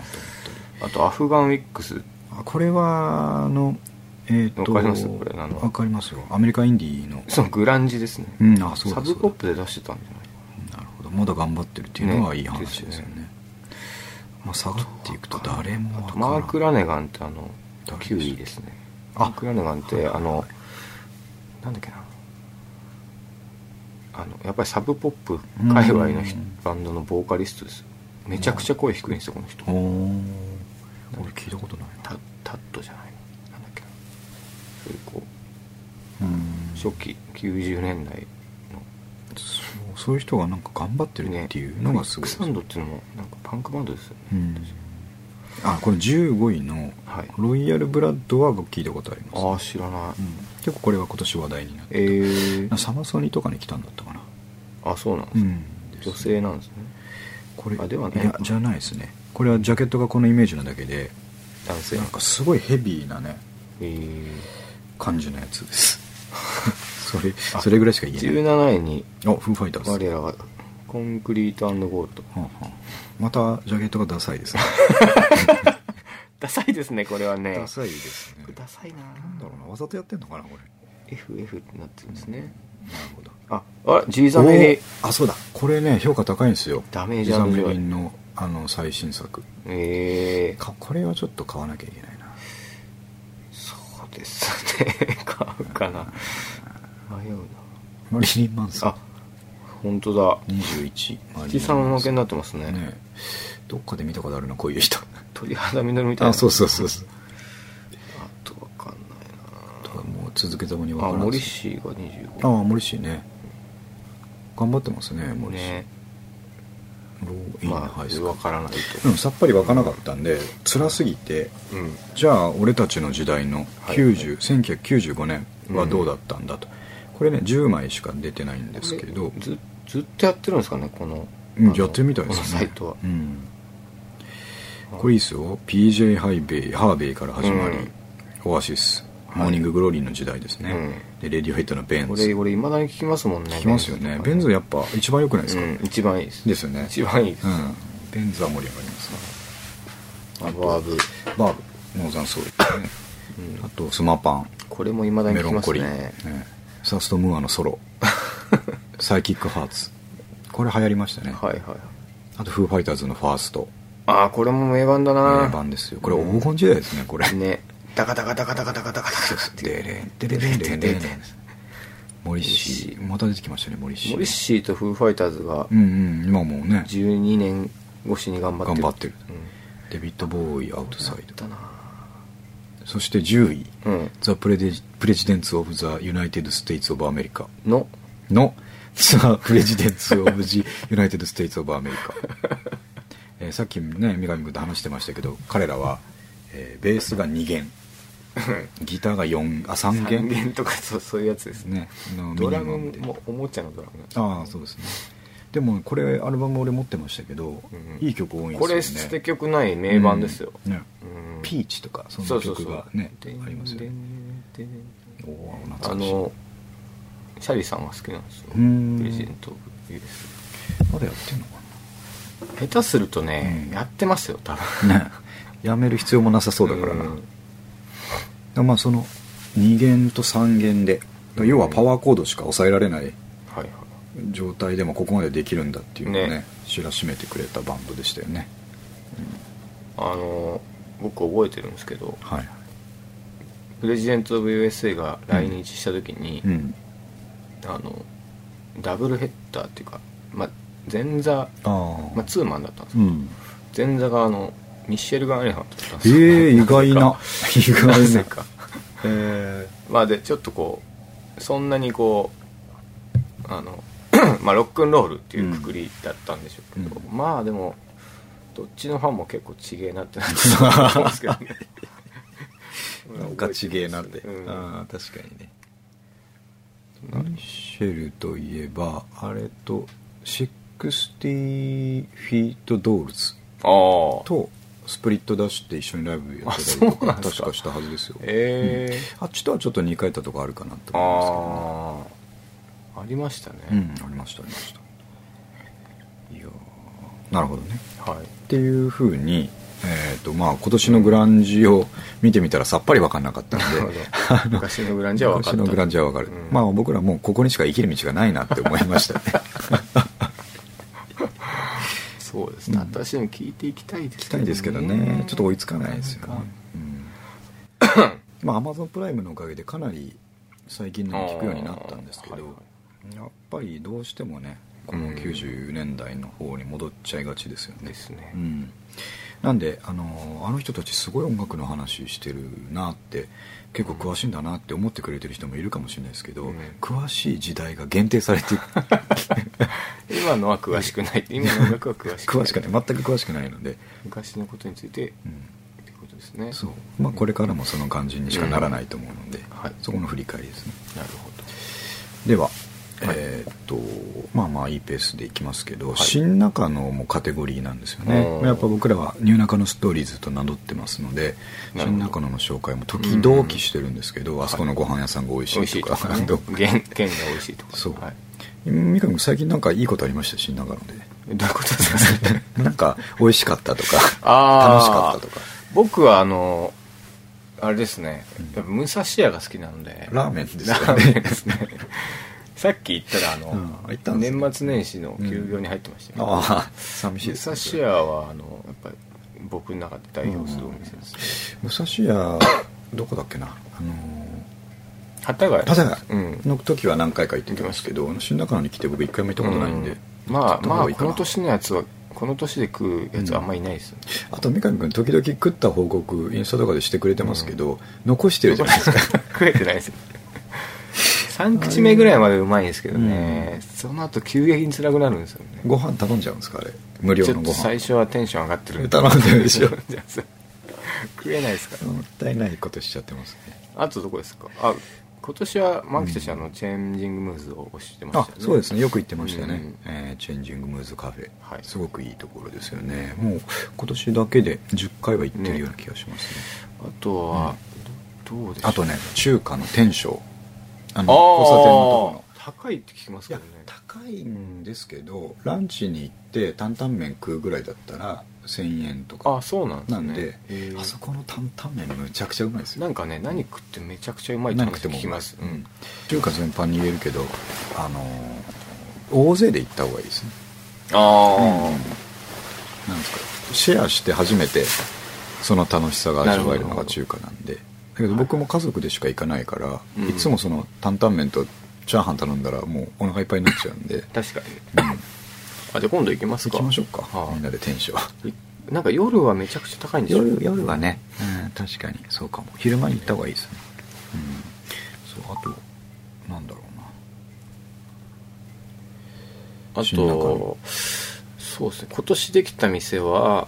たり。あとアフガンウィックス。あこれはあのえっ、とわかります？これあの？わかりますよ。アメリカインディーの。そのグランジですね、うんあそうだサブポップで出してたんじゃない？なるほど。まだ頑張ってるっていうのはいいね話ですよね。ですよまあ、下がっていくと誰もわからん。マーク・ラネガンってあの誰でしょう9位ですね。あ。マーク・ラネガンってあのなんだっけなあのやっぱりサブポップ界隈のバンドのボーカリストですめちゃくちゃ声低いんですよこの人。おお俺聞いたことないな。タタットじゃないなんだっけ。なそういうこう初期90年代そうそういう人がなんか頑張ってるのねっていうのがすごいフィックサンドっていうのもなんかパンクバンドですよね、うん。あこれ15位のはい。ロイヤルブラッドは僕聞いたことあります、ああ知らない、うん。結構これは今年話題になってえー。たサマソニとかに来たんだったあそうなんですね、うん。女性なんですね。これあではない。やじゃないですね。これはジャケットがこのイメージなだけで男性。なんかすごいヘビーなねえー。感じのやつです。*laughs* それそれぐらいしか言えない。17位におフーファイターズ我らがコンクリートゴールド。はあはあ。またジャケットがダサいですね。*laughs* ダサいですねこれはね。ダサいですね。ダサいななんだろうなわざとやってんのかなこれ。FF ってなってるんですね。なるほどああジーザメ。リおあそうだ。これね評価高いんですよ。ダメージジザメリンのあの最新作。えー、かこれはちょっと買わなきゃいけないな。そうですね。*laughs* 買うかな。迷うな。マリリン・マンソンあ本当だ。21マリリン七三おまけになってますね。ねどっかで見たことあるなこういう人。鳥肌実みたいな。あそうそうそうそうあとわかんない続けざまに分からず。モリシーが25ああ森氏ね。頑張ってますね森氏、ね。ローインまあ分からないうん、さっぱり分からなかったんで辛すぎてとうん。じゃあ俺たちの時代のはい。90、1995年はどうだったんだと、これね10枚しか出てないんですけど。ずずっとやってるんですかねこの。やってるみたいですね。このサイトは。うん、これいいですよ。PJ ハイベイハーベイから始まり、うん。オアシスモーニンググローリーの時代ですね、うん。でレディオヘッドのベンズ。これ俺いまだに聞きますもんね聞きますよね。ベンズやっぱ一番良くないですか、うん一番いいです。ですよね。一番いいです、うん。ベンズは盛り上がりますねアバーブ、バーブノーザンソウルね。うん。あとスマパン。これもいまだに聞きますメロンコリー、ね。ねサーストムーアのソロ。*laughs* サイキックハーツ。これ流行りましたね、はいはい。あとフーファイターズのファースト。ああこれも名盤だな。名盤ですよ。これ黄金時代ですねこれ。ねダカダカダカダカダカダカダカってデレンデレレンデレンデレンモリッシーまた出てきましたねモリッシーモリッシーとフーファイターズがうんうん今もうね12年越しに頑張ってる頑張ってるうんデビッド・ボーイアウトサイドそして10位うんザ・プレデプレジデンツ・オブ・ザ・ユナイテッド・ステイツ・オブ・アメリカののザ・プレジデンツ・オブ・ジ・ユナイテッド・ステイツ・オブ・アメリカ、えーさっきね三上君と話してましたけど彼らは、えーベースが2弦 *laughs* ギターが4あ3 3弦弦とかそうそういうやつですね。ドラムもおもちゃのドラム。ああそうですね。でもこれアルバム俺持ってましたけど、うんいい曲多いんこれですよね。捨て曲ない名盤ですよ、うん。ね。うん。ピーチとかそんなそうそうそう曲がねありますよね。おおあ懐かしい。のシャリさんが好きなんですよ。うん。プレジデント・オブ・ユースまだやってんのか下手するとね、うん。やってますよ多分。やめる必要もなさそうだからな、んまあその2弦と3弦で要はパワーコードしか抑えられない状態でもここまでできるんだっていうのをねね。知らしめてくれたバンドでしたよね。あの僕覚えてるんですけどはい。プレジデント・オブ・ USA が来日した時に、うん。あのダブルヘッダーっていうか、まあ、前座、まあ、ツーマンだったんですよ、うん。前座があのミッシェル・ガン・アレハントだったんですよ。ええ意外な。意な外な。ぜかえまあでちょっとこうそんなにこうあの *clears throat* まあロックンロールっていうくくりだったんでしょうけど、うまあでもどっちのファンも結構ちげえなってなってたんですけどね。*laughs* なんかちげえなって、うん。ああ確かにね。ミシェルといえばあれと60フィートドールズとスプリットダッシュって一緒にライブやってたりとか確かしたはずですよ。ええあっちとはちょっと似通ったとこあるかなとあ思あありましたね、うんありましたありました。いやー。なるほどね。はい。っていうふうにえーとまあ、今年のグランジを見てみたらさっぱり分かんなかったんで昔のグランジは分かった昔のグランジは分かる、うん。まあ僕らもうここにしか生きる道がないなって思いましたねですね、うん私も聞いていきたいです聞きたいですけどね。ちょっと追いつかないですよね。まあアマゾンプライムのおかげでかなり最近の聞くようになったんですけど、あーはいやっぱりどうしてもねこのうん。90年代の方に戻っちゃいがちですよね、ですね。うん、なんであのあの人たちすごい音楽の話してるなって結構詳しいんだなって思ってくれてる人もいるかもしれないですけど、うん。詳しい時代が限定されて *laughs* 今のは詳しくない。今の音楽は詳しくない。詳しくない全く詳しくないので、昔のことについてうんってことですね。そう。まあ、これからもその感じにしかならないと思うので、はい。そこの振り返りですね。なるほど。では、はい。えーっとまあまあいいペースでいきますけど、はい。新中野もカテゴリーなんですよね。うん。やっぱ僕らはニューナカのストーリーズと名乗ってますので新中野の紹介も時々してるんですけど、あそこのご飯屋さんが美味ししいとか、いとかね。どう弦弦が美味しいとか。そう。はい。三上君最近なんかいいことありました？新中野で。どういうことですか？なんか美味しかったとか楽しかったとか。僕はあのあれですね。武蔵屋が好きなので。ラーメンですよね。ラーメンですねさっき言ったらあの、年末年始の休業に入ってましたけど、ああ寂しい武ですね蔵屋はあのやっぱり僕の中で代表するお店ですね。武蔵屋どこだっけな？あの幡ヶ谷。の時は何回か行ってきますけど新中野に来て僕一回も行ったことないんで、うん。まあまあこの年のやつはこの年で食うやつはあんまいないですよね、あと三上君時々食った報告インスタとかでしてくれてますけど、残してるじゃないですか。食えてないですよ3口目ぐらいまでうまいんですけどね、その後急激に辛くなるんですよね。ご飯頼んじゃうんですかあれ無料のご飯。最初はテンション上がってる。頼んでるでしょ。*laughs* 食えないですか？らもったいないことしちゃってますね。あとどこですか？あ今年はマキとしてあのチェンジングムーズを推してましたあよね。そうですね。よく言ってましたね、うん。えーチェンジングムーズカフェ、はい。すごくいいところですよね。もう今年だけで10回は行ってるような気がしますね。あとは、どどうでしょうあとね中華の天正ああの交差点のとこあ高いって聞きますけどね。高いんですけどランチに行って担々麺食うぐらいだったら1000円とか。あそうなんですね。なんで、あそこの担々麺むちゃくちゃうまいですよ。なんかね何食ってめちゃくちゃうまいって聞きます？うん。中華全般に言えるけどあのー大勢で行った方がいいですね。ああ、なんですか。シェアして初めてその楽しさが味わえるのが中華なんで。だけど僕も家族でしか行かないから、うん。いつもその担々麺とチャーハン頼んだらもうお腹いっぱいになっちゃうんで、確かに。うん。あじゃあ今度行きますか。行きましょうか、はあみんなでテンション。いなんか夜はめちゃくちゃ高いんでしょ夜夜はね、うん、確かに。そうかも。昼間に行った方がいいですね。うん。そうあとなんだろうな。あとそうですね。今年できた店は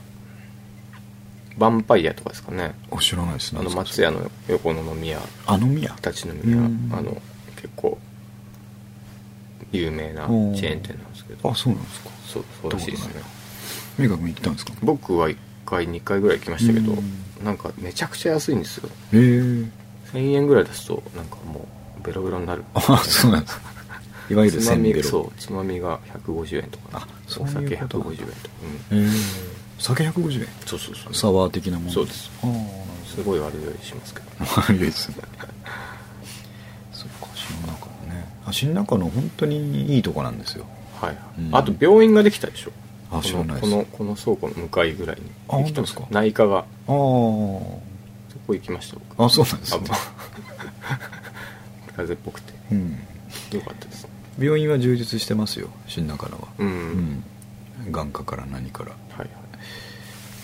ヴァンパイアとかですかね。お知らないです。ねあの松屋の横の飲み屋。あ飲み屋？立ち飲み屋。うん。あの結構有名なチェーン店なんですけど。あそうなんですか。そうそうらしいですね。明確に行ったんですか？僕は1回2回ぐらい行きましたけどうん。なんかめちゃくちゃ安いんですよ。へえ1000円ぐらい出すとなんかもうベロベロになる。あそうなんです。かいわゆるつまみせんべろそうつまみが150円とかあそうお酒いうこと150円とか、へえ酒150円うん、そうそうそう。サワー的なもの。そうです。ああすごい悪酔いしますけど。ほどいいですねそっか新中野ね。あ新中野本当にいいとこなんですよ。はい、うん。あと病院ができたでしょ。あ知らないです。このこの倉庫の向かいぐらいに。あできたんですか？内科が。あそこ行きました。僕ああそうなんですね。あ *laughs* 風邪っぽくて。うん。よかったですね。病院は充実してますよ。新中野は。うん、うん。眼科から何から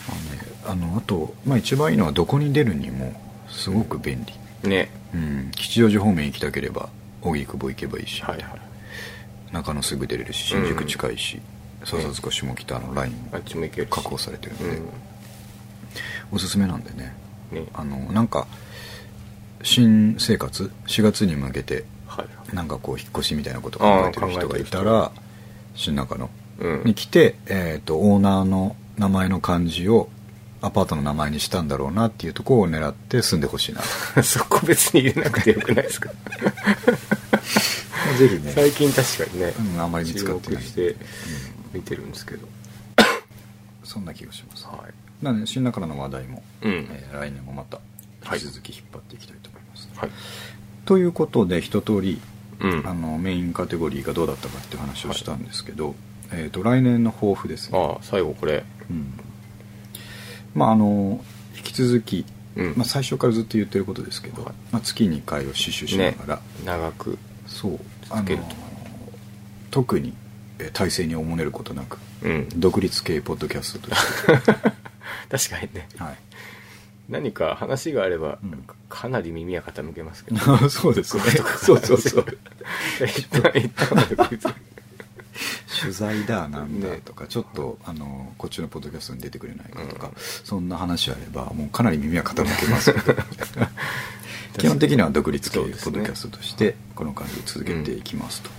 あの,、ね、あのあと、まあ、一番いいのはどこに出るにもすごく便利、ね。うん、吉祥寺方面行きたければ荻窪行けばいいし、はいはい。中野すぐ出れるし新宿近いし、笹塚下北のラインも確保されてるんで、うん。おすすめなんでね。ね。あのなんか新生活4月に向けてはいはい。なんかこう引っ越しみたいなことを考えてる人がいたあら新中野うん。に来て、えー、とオーナーの名前の漢字をアパートの名前にしたんだろうなっていうところを狙って住んでほしいな。*laughs* そこ別に入れなくてよくないですか？*laughs* ぜひね。最近確かにね、うんあんまり見つかってないして見てるんですけど、そんな気がします、はい。なので新中野の話題も、うん。えー来年もまたはい。引き続き引っ張っていきたいと思います、はい。ということで一通り、うん。あのメインカテゴリーがどうだったかっていう話をしたんですけど、えー、と来年の抱負ですね。ああ最後これ。うんまああの引き続き、うん。まあ、最初からずっと言ってることですけど、はい。まあ、月2回を死守しなねがら、長くそう続けると。特にえー体制におもねることなくうん。独立系ポッドキャストとして、*laughs* 確かにね。はい、何か話があれば、うん。かなり耳は傾けますけど。*laughs* そうですね。*laughs* そうそうそう。一旦一旦は独立取材だなんだね。とか、ちょっとあのこっちのポッドキャストに出てくれないかとか、そんな話あればもうかなり耳は傾けますけど。*laughs* *laughs* 基本的には独立系ポッドキャストとしてこの感じで続けていきますと。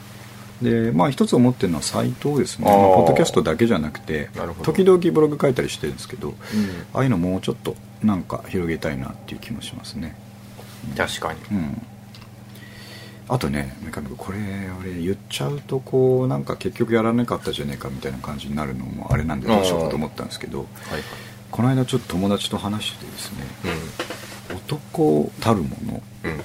でまあ一つ思ってるのはサイトですねポッドキャストだけじゃなくて時々ブログ書いたりしてるんですけど、ああいうのもうちょっとなんか広げたいなっていう気もしますね。確かに。うんあとね三上君これ俺言っちゃうとこうなんか結局やらなかったじゃねえかみたいな感じになるのもあれなんでどうしようかと思ったんですけどはいこの間ちょっと友達と話しててですねはい男たるものうん。うん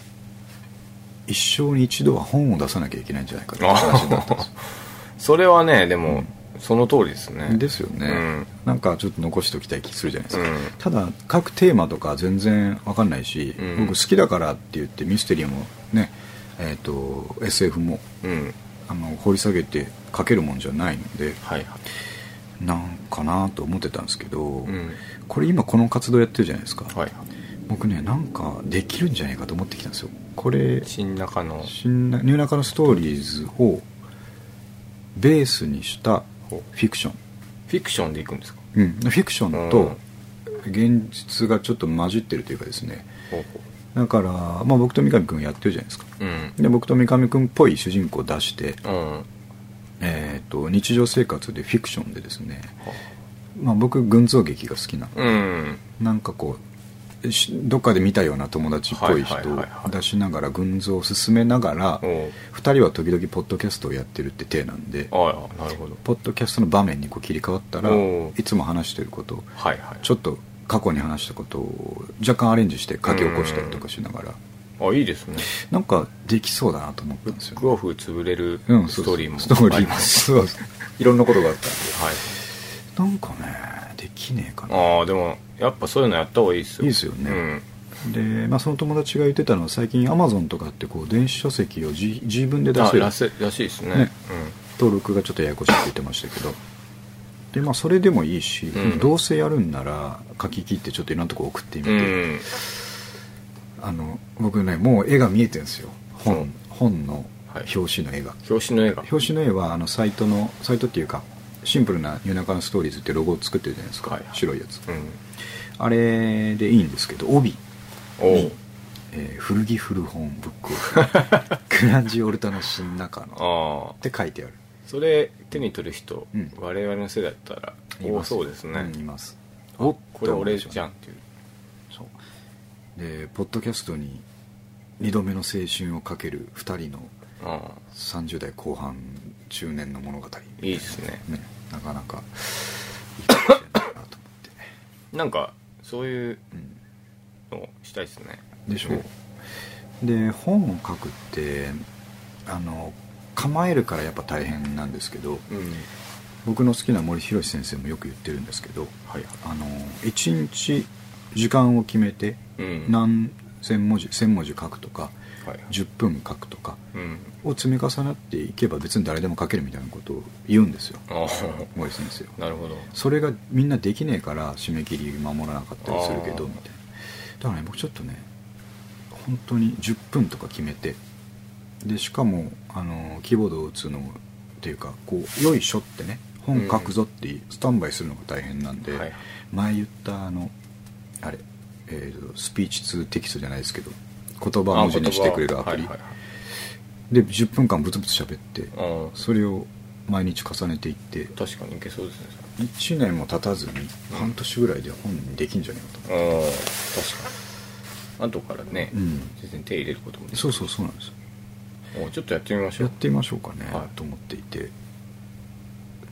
一生に一度は本を出さなきゃいけないんじゃないかって話になったんですよ。*laughs* それはねでも、その通りですね。ですよね、うん。なんかちょっと残しておきたい気するじゃないですか、うん。ただ各テーマとか全然わかんないし、うん。僕好きだからって言ってミステリーもねえっ、と SF もうん。あの掘り下げて書けるもんじゃないのではいはい。なんかなと思ってたんですけど、うん。これ今この活動やってるじゃないですか、はいはい。僕ねなんかできるんじゃないかと思ってきたんですよ。これ新中の。新なニューナカのストーリーズをベースにしたフィクション、フィクションでいくんですか？うん、フィクションと現実がちょっと混じってるというかですね。ほうだから、まあ、僕と三上君やってるじゃないですか。ほううん。で僕と三上君っぽい主人公を出して、うん。えー、と日常生活でフィクションでですね、まあ、僕群像劇が好きなの。うん。なんかこうしどっかで見たような友達っぽい人を出しながら群像を進めながらおう。2人は時々ポッドキャストをやってるって体なんでああなるほど。ポッドキャストの場面にこう切り替わったらいつも話してることはいはい。ちょっと過去に話したことを若干アレンジして書き起こしたりとかしながら。あいいですね。なんかできそうだなと思ったんですよブックオフ潰れるうんストーリーもストーリーもそういろんなことがあったんで。はい。なんかねできねえかな。ああでもやっぱそういうのやった方がいいですよ。いいですよね。うん。で、まあ、その友達が言ってたのは最近アマゾンとかってこう電子書籍を自自分で出せる。あらしいですね。ね。登録がちょっとややこしいって言ってましたけどでまあそれでもいいし、うん。どうせやるんなら書き切ってちょっといろんなとこ送ってみて、うん、うんあの僕ねもう絵が見えてるんですよ。本,、う。ん本のはい。表紙の絵が、表紙の絵が。表紙の絵はあのサイトのサイトっていうかシンプルな「夜中のストーリーズ」ってロゴを作ってるじゃないですか、はい白いやつ。うん。あれでいいんですけど帯。に、えー古着古本ブック *laughs* グランジオルタの新中野って書いてあるそれ手に取る人、うん。我々の世代だったら多いますそうですね、うんいます。おこれ俺じゃんっていう。そう。でポッドキャストに2度目の青春をかける2人のああ。30代後半中年の物語いいですね。ねなかなかいいかもしれないなと思って、なんかそういううん。のしたいですね。でしょで本を書くってあの構えるからやっぱ大変なんですけどうん。僕の好きな森博先生もよく言ってるんですけどはい。あの1日時間を決めてうん。何千文字千文字書くとかはい10分書くとかうん。を積み重なっていけば別に誰でも書けるみたいなことを言うんですよ。あ森先生は。あなるほど。それがみんなできねえから締め切り守らなかったりするけどみたいな。だからね僕ちょっとね本当に10分とか決めてでしかもあのキーボードを打つのっていうかこうよいしょってね本書くぞってスタンバイするのが大変なんで、はい。前言ったあのあれ、えーとスピーチ2テキストじゃないですけど言葉を文字にしてくれるアプリ、はいはいはい。で10分間ブツブツ喋ってそれを毎日重ねていって確かにいけそうですね。1年も経たずに半年ぐらいで本にできんじゃねえかああ確かに。後からね、うん。全然手入れることもでときる。そうそうそうなんですよ。おちょっとやってみましょう。やってみましょうかね、はい。と思っていて。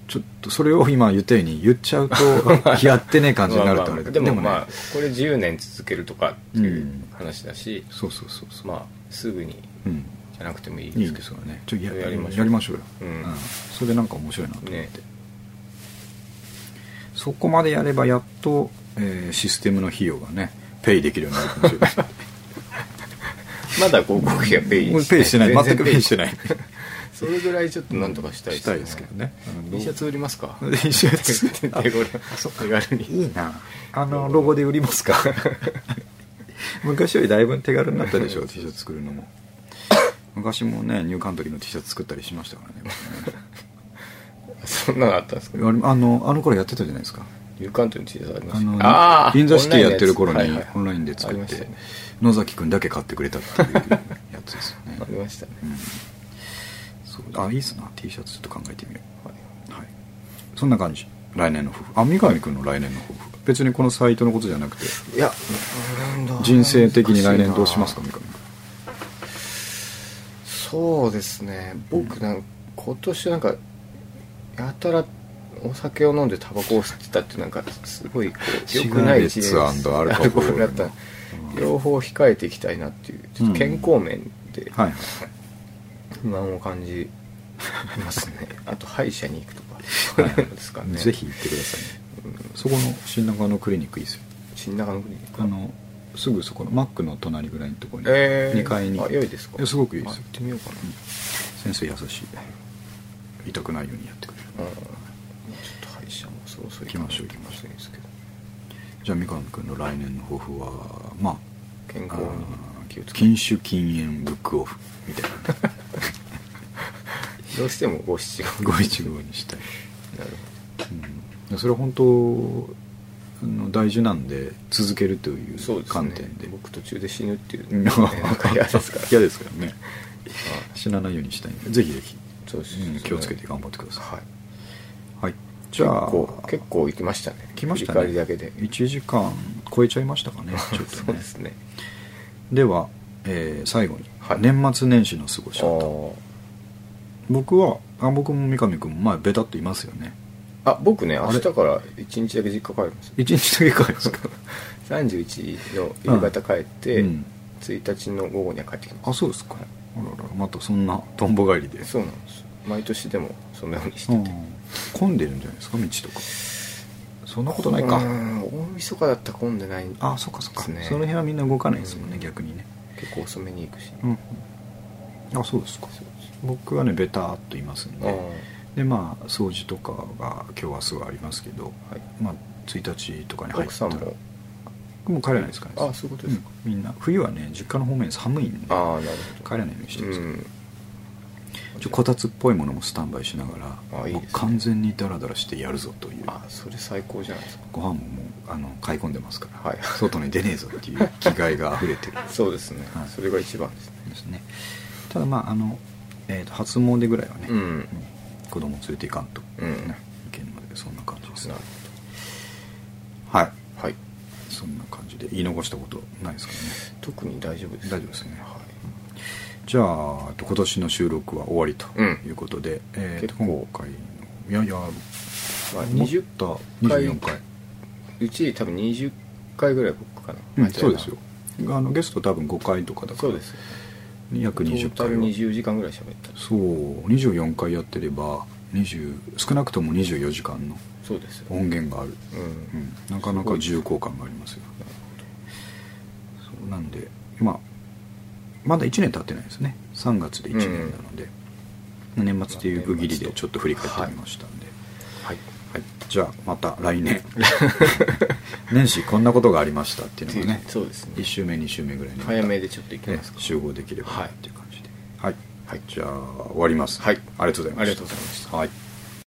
ちょっとそれを今言ったように言っちゃうと *laughs* やってねえ感じになるとあれだけどでもまあね。これ10年続けるとかっていううん。話だし、そうそうそうそう。まあすぐにうん。じゃなくてもいいですけどね。ちょっとややりましょう。やりましょうよ、うん。それでなんか面白いなと思って、ね。そこまでやればやっと、えーシステムの費用がねペイできるようになるかもしれない *laughs* まだ広告費はペイペイしてない。全くペイしてない。*laughs* それぐらいちょっとなんとかしたいしたいですけどね。T シャツ売りますか？T シャツ手頃手軽に。いいな。あのロゴ。で売りますか？*laughs* 昔よりだいぶ手軽になったでしょ T シャツ作るのも。昔もねニューカントリーの T シャツ作ったりしましたからね。*laughs* そんなのあったんですか？あのあの頃やってたじゃないですかユーカントリーの T シャツありまあのしたあーインザシティやってる頃にオンラインで作ってね。野崎君だけ買ってくれたっていうやつですよね。*laughs* ありましたね。うん。あいいっすな。T シャツちょっと考えてみよはい。うはい。そんな感じ。来年の抱負。あ三上君の来年の抱負。別にこのサイトのことじゃなくて。いや人生的に来年どうしますか三上君そうですね。僕なん今年なんかやたらお酒を飲んでタバコを吸ってたってなんかすごいこう良くない一シガレッツアルコール。だった両方控えていきたいなっていうちょっと健康面ではい不安を感じますね。*laughs* あと歯医者に行くとかそういうのですかね。ぜひ行ってください。ねそこの新中野クリニックいいですよ。新中野クリニックあのすぐそこのマックの隣ぐらいのところに、えー。2階に。あ良いですか。やすごくいいですよ。あ行ってみようかな。先生優しい。痛くないようにやってくれるうんちょっと歯医者もそ行きましょう行きましょう。ですけどじゃあ三上君の来年の抱負はまあ健康に。気をつけて。禁酒禁煙ブックオフみたいな。*laughs* どうしても五七五。五一五にしたい、なるうん、それは本当あの大事なんで続けるという観点で。僕途中で死ぬっていう、うん。ね、嫌ですから。嫌ですからね。あ死なないようにしたいんで。ぜひぜひ、そうです。うん気をつけて頑張ってください。はい。はいじゃあ結構結構行きましたね。来ましたね。りだけで。1時間超えちゃいましたかね *laughs* ちょっとね。そうですね。では、えー最後に、はい。年末年始の過ごしあ方僕はあ僕も三上君もまあベタっといますよね。あ僕ね明日から1日だけ実家帰ります1 *laughs* 日だけ帰るんですか？*laughs* 31の夕方帰って、うん。1日の午後には帰ってきます。あそうですか。あららまたそんなとんぼ帰りで。そうなんです毎年でもそんなふうにしてうん。て混んでるんじゃないですか道とか。そんなことないか。うん大晦日だったら混んでない。あそっかそっか、その辺はみんな動かないですもんね、うん。逆にね。結構遅めに行くし、うんあそうですか。僕はねベタっといますんで。でまあ掃除とかが今日明日はありますけど、はい。まあ1日とかに入ったら。奥さんも？もう帰れないですかね。あそういうことですか、うん。みんな。冬はね実家の方面寒いんで。ああなるほ帰らないようにしてどるんですけど、うんちょこたつっぽいものもスタンバイしながらあいいですね。もう完全にダラダラしてやるぞという。あそれ最高じゃないですか。ご飯ももうあの買い込んでますから、はい。外に出ねえぞっていう気概が溢れてる。*laughs* そうですね、はい。それが一番ですね。ですね。ただまああの、えーと初詣ぐらいはね、うん。うん子供連れていかんと、うん。ねいけんのでそんな感じです。なねるはい。ほどはい。そんな感じで言い残したことないですかね。特に大丈夫です。大丈夫ですね。はいじゃあえっと今年の収録は終わりとうん。いうことで、えーと今回のいやいやまあ思20った回24回、うち多分20回ぐらい僕かな、うんそうですよ。あのゲスト多分5回とかだから。そうです約20トータル回は20時間ぐらい喋った。そう。24回やってれば20少なくとも24時間の音源がある、うん、うん、なかなか重厚感がありますよ。そう。なんでまあまだ1年経ってないですね。3月で1年なので、年末っていう区切りでちょっと振り返ってみましたんで、はい。はい、じゃあまた来年。*laughs* 年始こんなことがありましたっていうのがね。*laughs* そうですね。1週目2週目ぐらいに早めでちょっと行きねますか。集合できればなっていう感じで。はい、はい。じゃあ終わります。はい。ありがとうございました。ありがとうございました。はい